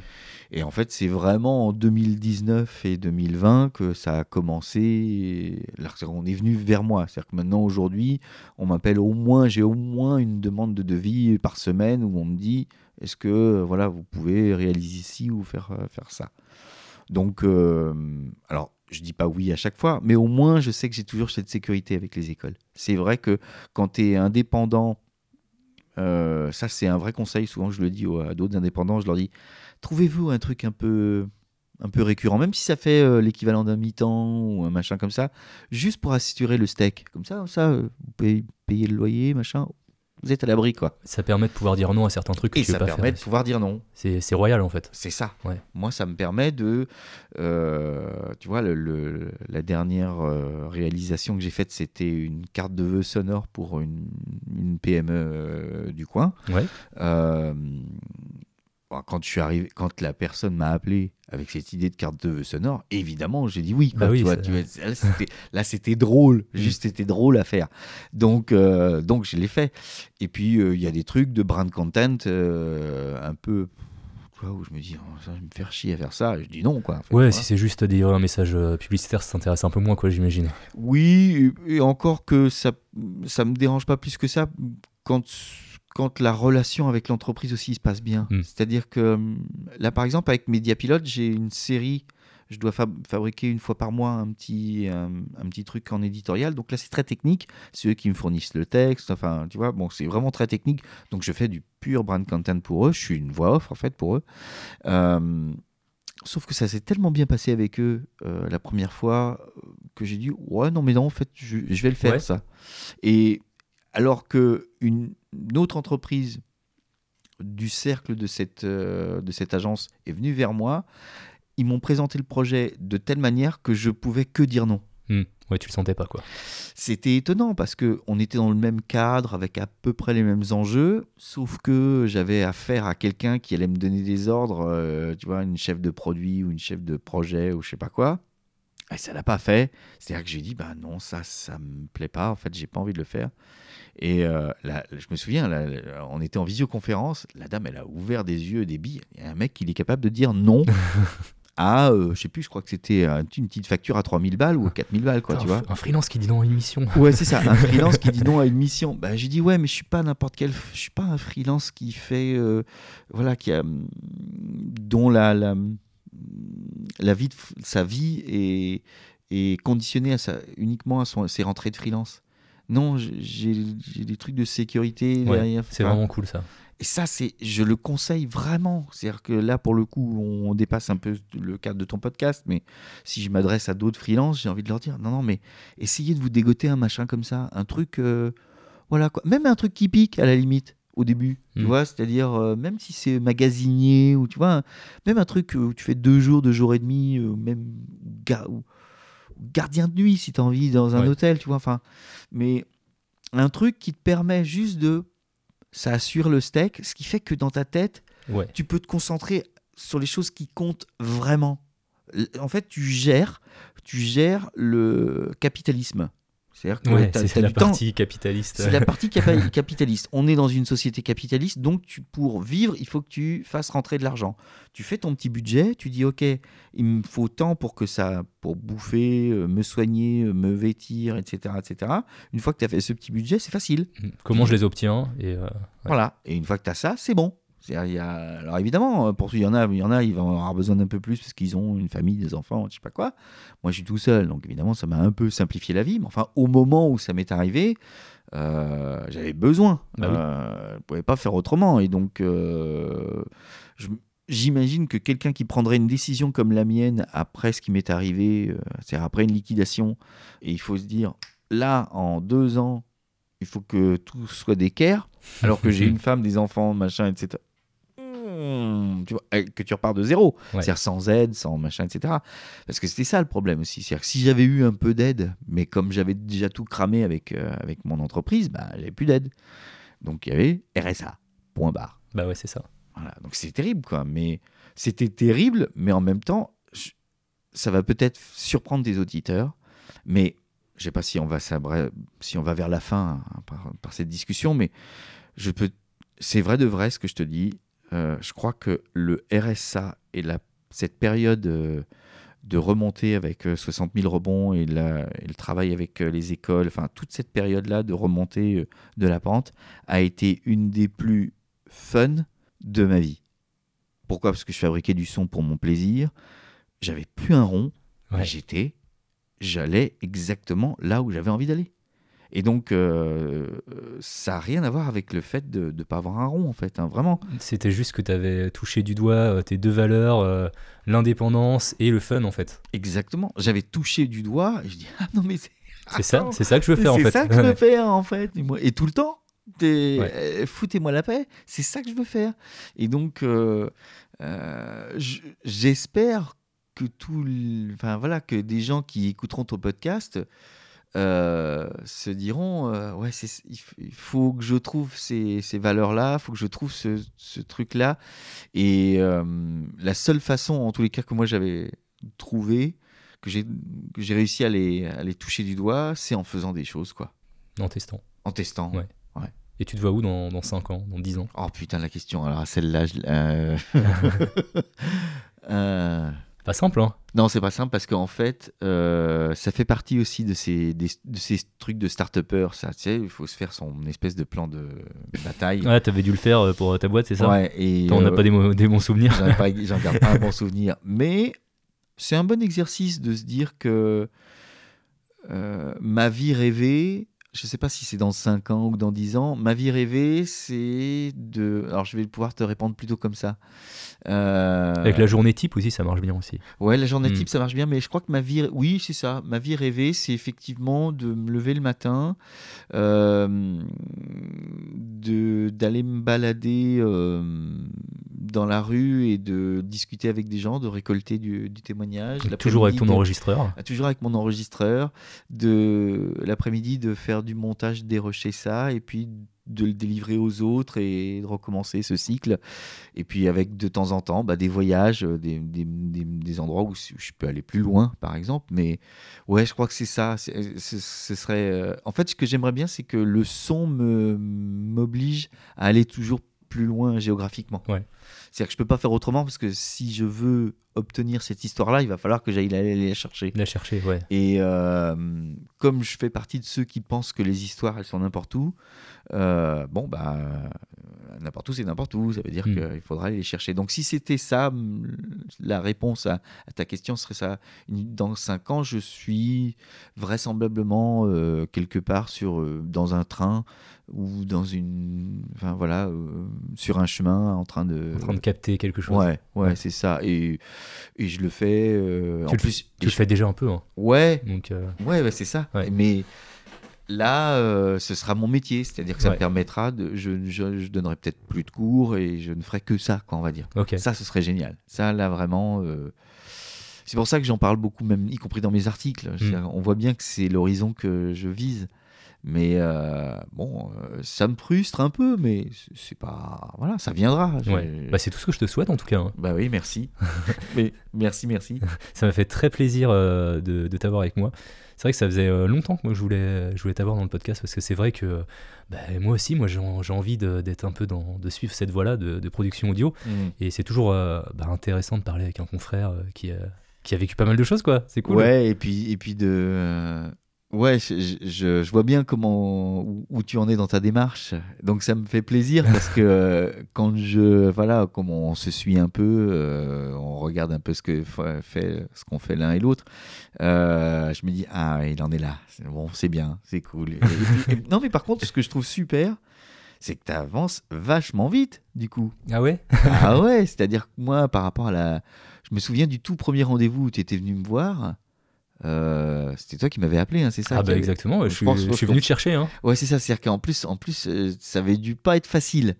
Et en fait, c'est vraiment en 2019 et 2020 que ça a commencé. On est venu vers moi. C'est-à-dire que maintenant, aujourd'hui, on m'appelle au moins, j'ai au moins une demande de devis par semaine où on me dit est-ce que euh, voilà, vous pouvez réaliser ci ou faire, euh, faire ça? Donc, euh, alors, je dis pas oui à chaque fois, mais au moins, je sais que j'ai toujours cette sécurité avec les écoles. C'est vrai que quand tu es indépendant, ça c'est un vrai conseil, souvent je le dis à d'autres indépendants, je leur dis, trouvez-vous un truc un peu, un peu récurrent, même si ça fait l'équivalent d'un mi-temps ou un machin comme ça, juste pour assurer le steak. Comme ça, ça vous pouvez payer le loyer, machin, vous êtes à l'abri, quoi. Ça permet de pouvoir dire non à certains trucs que Et tu veux ça pas permet faire. de pouvoir dire non. C'est royal en fait. C'est ça. Ouais. Moi, ça me permet de. euh, tu vois, le, le- la dernière euh, réalisation que j'ai faite, c'était une carte de vœux sonore pour une, une PME euh, du coin. Ouais. Euh, quand je suis arrivé, quand la personne m'a appelé avec cette idée de carte de vœux sonore, évidemment, j'ai dit oui. quoi, Bah oui, tu vois, ça- tu vois, là, c'était- drôle, juste c'était drôle à faire. Donc, euh, donc je l'ai fait. Et puis, euh, il y a des trucs de brand content euh, un peu. où je me dis, oh, ça va me faire chier à faire ça. Et je dis non, quoi. en fait, Ouais, si c'est juste délivrer un message publicitaire, ça t'intéresse un peu moins, quoi, j'imagine. Oui, et et encore que ça ça me dérange pas plus que ça quand quand la relation avec l'entreprise aussi se passe bien. Mm. C'est-à-dire que hum, là, par exemple, avec Mediapilot, j'ai une série. Je dois fab- fabriquer une fois par mois un petit, un, un petit truc en éditorial. Donc là, c'est très technique. C'est eux qui me fournissent le texte. Enfin, tu vois, bon, c'est vraiment très technique. Donc je fais du pur brand content pour eux. Je suis une voix off, en fait, pour eux. Euh, sauf que ça s'est tellement bien passé avec eux euh, la première fois euh, que j'ai dit ouais non mais non en fait je, je vais le faire Ouais. ça et alors que une, une autre entreprise du cercle de cette, euh, de cette agence est venue vers moi ils m'ont présenté le projet de telle manière que je pouvais que dire non Hmm. Ouais, tu le sentais pas, quoi. c'était étonnant parce que on était dans le même cadre avec à peu près les mêmes enjeux, sauf que j'avais affaire à quelqu'un qui allait me donner des ordres, euh, tu vois, une chef de produit ou une chef de projet ou je sais pas quoi. Et ça l'a pas fait. C'est-à-dire que j'ai dit, bah non, ça, ça me plaît pas. En fait, j'ai pas envie de le faire. Et euh, là, je me souviens, là, on était en visioconférence. La dame, elle a ouvert des yeux, des billes. Il y a un mec qui est capable de dire non. à, euh, je sais plus, je crois que c'était une petite facture à 3000 balles ou 4000 balles, quoi, tu vois. Un freelance qui dit non à une mission. Ouais, c'est ça, un freelance qui dit non à une mission. Bah, j'ai dit ouais, mais je suis pas n'importe quel, je suis pas un freelance qui fait, euh, voilà, qui a, hum, dont la, la, la vie, de sa vie est, est conditionnée à sa, uniquement à son, ses rentrées de freelance. Non, j'ai- des trucs de sécurité Ouais. C'est vraiment cool, ça. et ça, c'est, je le conseille vraiment. C'est-à-dire que là, pour le coup, on dépasse un peu le cadre de ton podcast, mais si je m'adresse à d'autres freelances, j'ai envie de leur dire non, non, mais essayez de vous dégoter un machin comme ça, un truc, euh, voilà quoi, même un truc qui pique à la limite au début, tu Mm. vois, c'est-à-dire euh, même si c'est magasinier ou tu vois, même un truc où tu fais deux jours, deux jours et demi, euh, même ga- ou- gardien de nuit si tu as envie dans un Ouais. hôtel, tu vois, enfin, mais un truc qui te permet juste de ça assure le steak, ce qui fait que dans ta tête, Ouais. tu peux te concentrer sur les choses qui comptent vraiment. En fait, tu gères, tu gères le capitalisme. C'est-à-dire que Ouais, c'est la temps- partie capitaliste. c'est la partie capitaliste. On est dans une société capitaliste, donc tu, pour vivre, il faut que tu fasses rentrer de l'argent. Tu fais ton petit budget, tu dis ok, il me faut tant pour que ça, pour bouffer, euh, me soigner, euh, me vêtir, etc., etc. Une fois que tu as fait ce petit budget, c'est facile. Comment je les obtiens et euh, Voilà. Et une fois que tu as ça, c'est bon. C'est-à-dire, il y a- Alors évidemment, euh, pour il y en a, il y en a, ils vont avoir besoin d'un peu plus parce qu'ils ont une famille, des enfants, je sais pas quoi. Moi, je suis tout seul, donc évidemment, ça m'a un peu simplifié la vie. Mais enfin, au moment où ça m'est arrivé, euh, j'avais besoin. Bah oui. Euh, je pouvais pas faire autrement. Et donc, euh, j'imagine que quelqu'un qui prendrait une décision comme la mienne après ce qui m'est arrivé, c'est-à-dire après une liquidation, et il faut se dire, là, en deux ans, il faut que tout soit d'équerre, alors que j'ai une femme, des enfants, machin, etc. Tu vois, euh, que tu repars de zéro, Ouais. c'est-à-dire sans aide, sans machin, etc. Parce que c'était ça le problème aussi, c'est-à-dire que si j'avais eu un peu d'aide, mais comme j'avais déjà tout cramé avec, euh, avec mon entreprise, bah, j'avais plus d'aide. Donc il y avait RSA, point barre. bah ouais, c'est ça. Voilà, donc c'est terrible, quoi. Mais c'était terrible, mais en même temps, je- ça va peut-être surprendre des auditeurs, mais je sais pas si on va si on va vers la fin hein, par, par cette discussion, mais je peux, c'est vrai de vrai ce que je te dis. Euh, je crois que le RSA et la, cette période euh, de remontée avec euh, 60 000 rebonds et, la- et le travail avec euh, les écoles, enfin toute cette période-là de remontée euh, de la pente a été une des plus fun de ma vie. Pourquoi? Parce que je fabriquais du son pour mon plaisir. J'avais plus un rond. Ouais. J'étais, j'allais exactement là où j'avais envie d'aller. Et donc, euh, ça n'a rien à voir avec le fait de ne pas avoir un rond, en fait, hein, vraiment. C'était juste que tu avais touché du doigt euh, tes deux valeurs, euh, l'indépendance et le fun en fait. Exactement. J'avais touché du doigt et je dis, ah non, mais c'est C'est ça, c'est ça que je veux faire en fait. C'est ça que je veux faire en fait. Et, moi- et tout le temps. Ouais. Foutez-moi la paix. C'est ça que je veux faire. Et donc, j'espère que tout, le- enfin voilà, que des gens qui écouteront ton podcast euh, se diront euh, ouais c'est il, faut que je trouve ces, ces valeurs là il faut que je trouve ce, ce truc là et euh, la seule façon en tous les cas que moi j'avais trouvé que j'ai que j'ai réussi à les, à les toucher du doigt c'est en faisant des choses quoi. En testant. en testant. Ouais. Et tu te vois où dans, dans 5 ans, dans 10 ans? Oh putain la question. Alors celle-là je- Pas simple, hein Non, c'est pas simple parce qu'en fait, euh, ça fait partie aussi de ces, des- de ces trucs de start-upper. Ça, tu sais, il faut se faire son espèce de plan de bataille. Ouais, t'avais dû le faire euh, pour ta boîte, c'est ça? Ouais, et T'en as euh, pas des, bons souvenirs j'en garde pas un bon souvenir. Mais c'est un bon exercice de se dire que euh, ma vie rêvée, je sais pas si c'est dans 5 ans ou dans 10 ans, ma vie rêvée, c'est de. Alors je vais pouvoir te répondre plutôt comme ça. Euh, Avec la journée type aussi, ça marche bien aussi. Ouais, la journée Hmm. type, ça marche bien, mais je crois que ma vie, oui, c'est ça. Ma vie rêvée, c'est effectivement de me lever le matin, euh, de d'aller me balader euh, dans la rue et de discuter avec des gens, de récolter du, du témoignage. Toujours avec ton de- enregistreur. ah, Toujours avec mon enregistreur. De l'après-midi, de faire du montage, dérocher ça, et puis de le délivrer aux autres et de recommencer ce cycle. Et puis avec de temps en temps bah, des voyages, euh, des, des- des- des endroits où je peux aller plus loin, par exemple. Mais ouais, je crois que c'est ça. C'est- Ce serait. euh, En fait, ce que j'aimerais bien, c'est que le son me m'oblige à aller toujours plus loin géographiquement. Ouais. C'est-à-dire que je peux pas faire autrement parce que si je veux obtenir cette histoire-là, il va falloir que j'aille aller la chercher. La chercher, ouais. Et euh, comme je fais partie de ceux qui pensent que les histoires, elles sont n'importe où, euh, bon, bah, euh, n'importe où, c'est n'importe où. Ça veut dire Mm. qu'il faudra aller les chercher. Donc, si c'était ça, la réponse à, à ta question serait ça. Dans 5 ans, je suis vraisemblablement euh, quelque part sur, dans un train ou dans une. Enfin, voilà, sur un chemin en train de. En train de capter quelque chose. Ouais, ouais, Ouais. c'est ça. Et, et je le fais. euh, en Tu le- plus, Tu le fais déjà un peu, hein. Ouais, Donc, euh, Ouais, ouais, c'est ça. Ouais. Mais là, euh, ce sera mon métier, c'est-à-dire que ça Ouais. me permettra de, je, je, je donnerai peut-être plus de cours et je ne ferai que ça, quoi, on va dire. ok. Ça, ce serait génial. Ça, là, vraiment. C'est pour ça que j'en parle beaucoup, même y compris dans mes articles. Je Mm. dire, On voit bien que c'est l'horizon que je vise. Mais euh, bon, euh, ça me frustre un peu, mais c'est- pas. Voilà, ça viendra. Ouais. Bah, c'est tout ce que je te souhaite en tout cas. hein. Bah oui, merci. mais, merci, merci. Ça m'a fait très plaisir euh, de, de t'avoir avec moi. C'est vrai que ça faisait longtemps que moi je voulais, je voulais t'avoir dans le podcast parce que c'est vrai que bah, moi aussi, moi j'ai envie d'être un peu dans, de suivre cette voie-là de, de production audio Mm. et c'est toujours euh, bah, intéressant de parler avec un confrère qui, a, qui a vécu pas mal de choses quoi. C'est cool. Ouais, et puis, et puis de. Ouais, je, je- je- je vois bien comment où, où tu en es dans ta démarche. Donc ça me fait plaisir parce que euh, quand je voilà, comme on se suit un peu, euh, on regarde un peu ce que fa- fait ce qu'on fait l'un et l'autre. euh, je me dis ah il en est là. Bon, c'est bien, c'est cool. Et- et puis- et- non mais par contre, ce que je trouve super, c'est que tu avances vachement vite du coup. Ah ouais? Ah ouais, c'est-à-dire que moi, par rapport à la. Je me souviens du tout premier rendez-vous où tu étais venu me voir. Euh, c'était toi qui m'avais appelé, hein, c'est ça Ah bah exactement, je, Je suis, pense- je je suis venu te chercher. Hein. Ouais, c'est ça. C'est-à-dire qu'en plus, en plus euh, ça avait dû pas être facile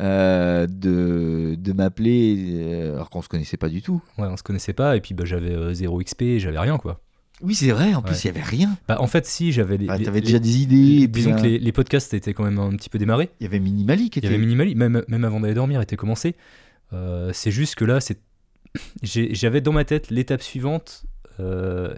euh, de, de m'appeler alors qu'on se connaissait pas du tout. Ouais, on se connaissait pas et puis bah, j'avais euh, zéro XP, j'avais rien quoi. Oui, c'est vrai. En plus, il y avait rien. Bah, en fait, si j'avais T'avais déjà des idées. et disons que les, les podcasts étaient quand même un petit peu démarrés. Il y avait Minimali qui Il y était. avait Minimali, même, même avant d'aller dormir, était commencé. C'est juste que là, c'est... j'avais dans ma tête l'étape suivante,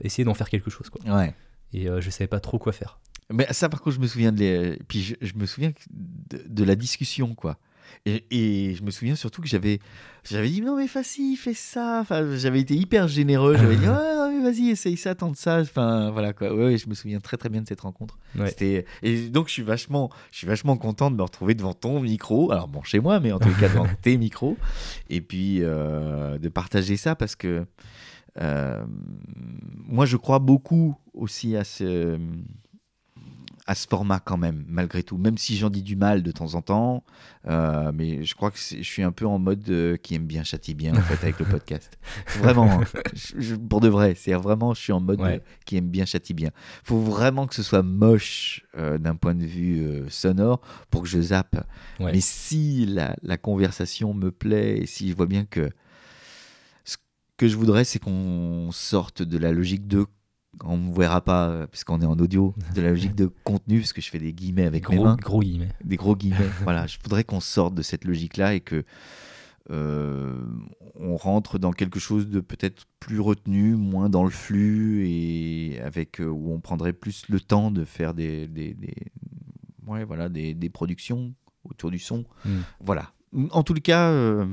essayer d'en faire quelque chose. Quoi. Ouais. Et euh, je savais pas trop quoi faire. Mais ça, par contre, je me souviens de les... Puis je, je me souviens de, de la discussion, quoi. Et, et je me souviens surtout que j'avais, j'avais dit non mais facile, fais ça. Enfin, j'avais été hyper généreux. J'avais dit ouais, non, mais vas-y, essaye ça, tente ça. Enfin, voilà quoi. Ouais, ouais, je me souviens très très bien de cette rencontre. Ouais. C'était et donc je suis vachement, je suis vachement content de me retrouver devant ton micro. Alors bon, chez moi, mais en les cas devant tes micros. Et puis euh, de partager ça parce que euh, moi je crois beaucoup aussi à ce à ce format quand même, malgré tout. Même si j'en dis du mal de temps en temps, euh, mais je crois que je suis un peu en mode euh, qui aime bien châtie bien en fait avec le podcast. Vraiment. Je- je- pour de vrai, c'est vraiment je suis en mode Ouais. euh, qui aime bien châtie bien. Faut vraiment que ce soit moche euh, d'un point de vue euh, sonore pour que je zappe. Ouais. Mais si la, la conversation me plaît et si je vois bien que que je voudrais, c'est qu'on sorte de la logique de on ne verra pas, euh, puisqu'on est en audio, de la logique de contenu, parce que je fais des guillemets avec mes Gros, mains, gros guillemets. des gros guillemets. voilà, je voudrais qu'on sorte de cette logique-là et que euh, on rentre dans quelque chose de peut-être plus retenu, moins dans le flux et avec euh, où on prendrait plus le temps de faire des, des, des- ouais, voilà, des, des productions autour du son. Mm. Voilà. En tout cas, euh,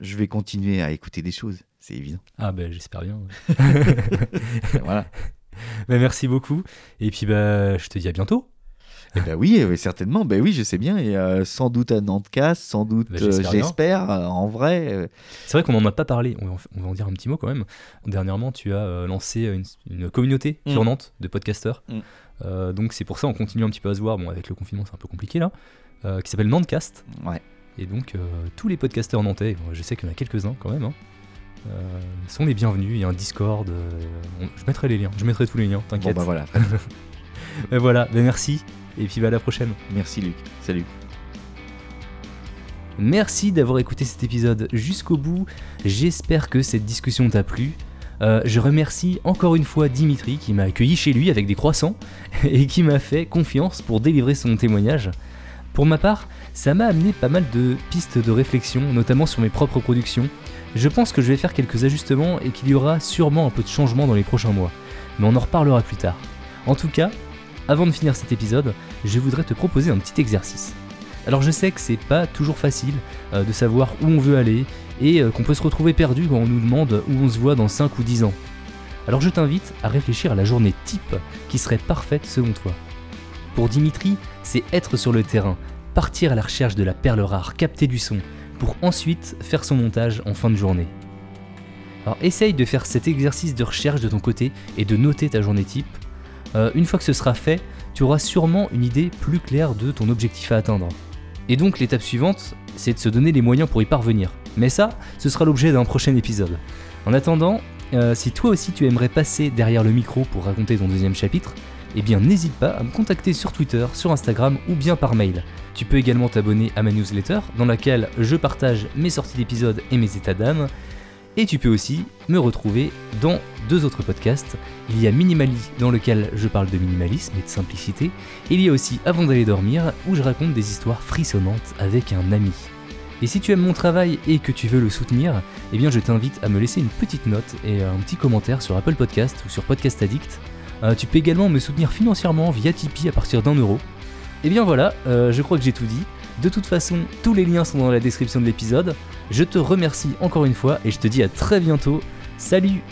je vais continuer à écouter des choses, c'est évident. Ah ben j'espère bien. ouais. voilà. Ben, merci beaucoup. Et puis bah, je te dis à bientôt. Eh ben oui, euh, certainement. Ben oui, je sais bien. Et euh, sans doute à Nantcast, sans doute, Ben, euh, j'espère j'espère, euh, en vrai. euh, C'est vrai qu'on n'en a pas parlé, on va, en- on va en dire un petit mot quand même. Dernièrement, tu as euh, lancé une, une communauté Mm. sur Nantes de podcasteurs. Mm. Euh, donc c'est pour ça on continue un petit peu à se voir. Bon, avec le confinement, c'est un peu compliqué là. euh, qui s'appelle Nantcast. ouais. Et donc euh, tous les podcasteurs nantais, bon, je sais qu'il y en a quelques-uns quand même, hein, euh, sont les bienvenus. Il y a un Discord. euh, on- je mettrai les liens, je mettrai tous les liens, Bon, t'inquiète. ben voilà. Et voilà, ben merci. Et puis bah, à la prochaine. Merci, Luc. Salut. Merci d'avoir écouté cet épisode jusqu'au bout. J'espère que cette discussion t'a plu. Euh, je remercie encore une fois Dimitri qui m'a accueilli chez lui avec des croissants et qui m'a fait confiance pour délivrer son témoignage. Pour ma part, ça m'a amené pas mal de pistes de réflexion, notamment sur mes propres productions. Je pense que je vais faire quelques ajustements et qu'il y aura sûrement un peu de changement dans les prochains mois. Mais on en reparlera plus tard. En tout cas, avant de finir cet épisode, je voudrais te proposer un petit exercice. Alors je sais que c'est pas toujours facile euh, de savoir où on veut aller et euh, qu'on peut se retrouver perdu quand on nous demande où on se voit dans 5 ou 10 ans. Alors je t'invite à réfléchir à la journée type qui serait parfaite selon toi. Pour Dimitri, c'est être sur le terrain, partir à la recherche de la perle rare, capter du son, pour ensuite faire son montage en fin de journée. Alors essaye de faire cet exercice de recherche de ton côté et de noter ta journée type. Euh, une fois que ce sera fait, tu auras sûrement une idée plus claire de ton objectif à atteindre. Et donc l'étape suivante, c'est de se donner les moyens pour y parvenir. Mais ça, ce sera l'objet d'un prochain épisode. En attendant, euh, si toi aussi tu aimerais passer derrière le micro pour raconter ton deuxième chapitre, eh bien n'hésite pas à me contacter sur Twitter, sur Instagram ou bien par mail. Tu peux également t'abonner à ma newsletter dans laquelle je partage mes sorties d'épisodes et mes états d'âme. Et tu peux aussi me retrouver dans deux autres podcasts. Il y a Minimali dans lequel je parle de minimalisme et de simplicité. Et il y a aussi Avant d'aller dormir où je raconte des histoires frissonnantes avec un ami. Et si tu aimes mon travail et que tu veux le soutenir, eh bien je t'invite à me laisser une petite note et un petit commentaire sur Apple Podcast ou sur Podcast Addict. Euh, tu peux également me soutenir financièrement via Tipeee à partir d'un euro. Et bien voilà, euh, je crois que j'ai tout dit. De toute façon, tous les liens sont dans la description de l'épisode. Je te remercie encore une fois et je te dis à très bientôt. Salut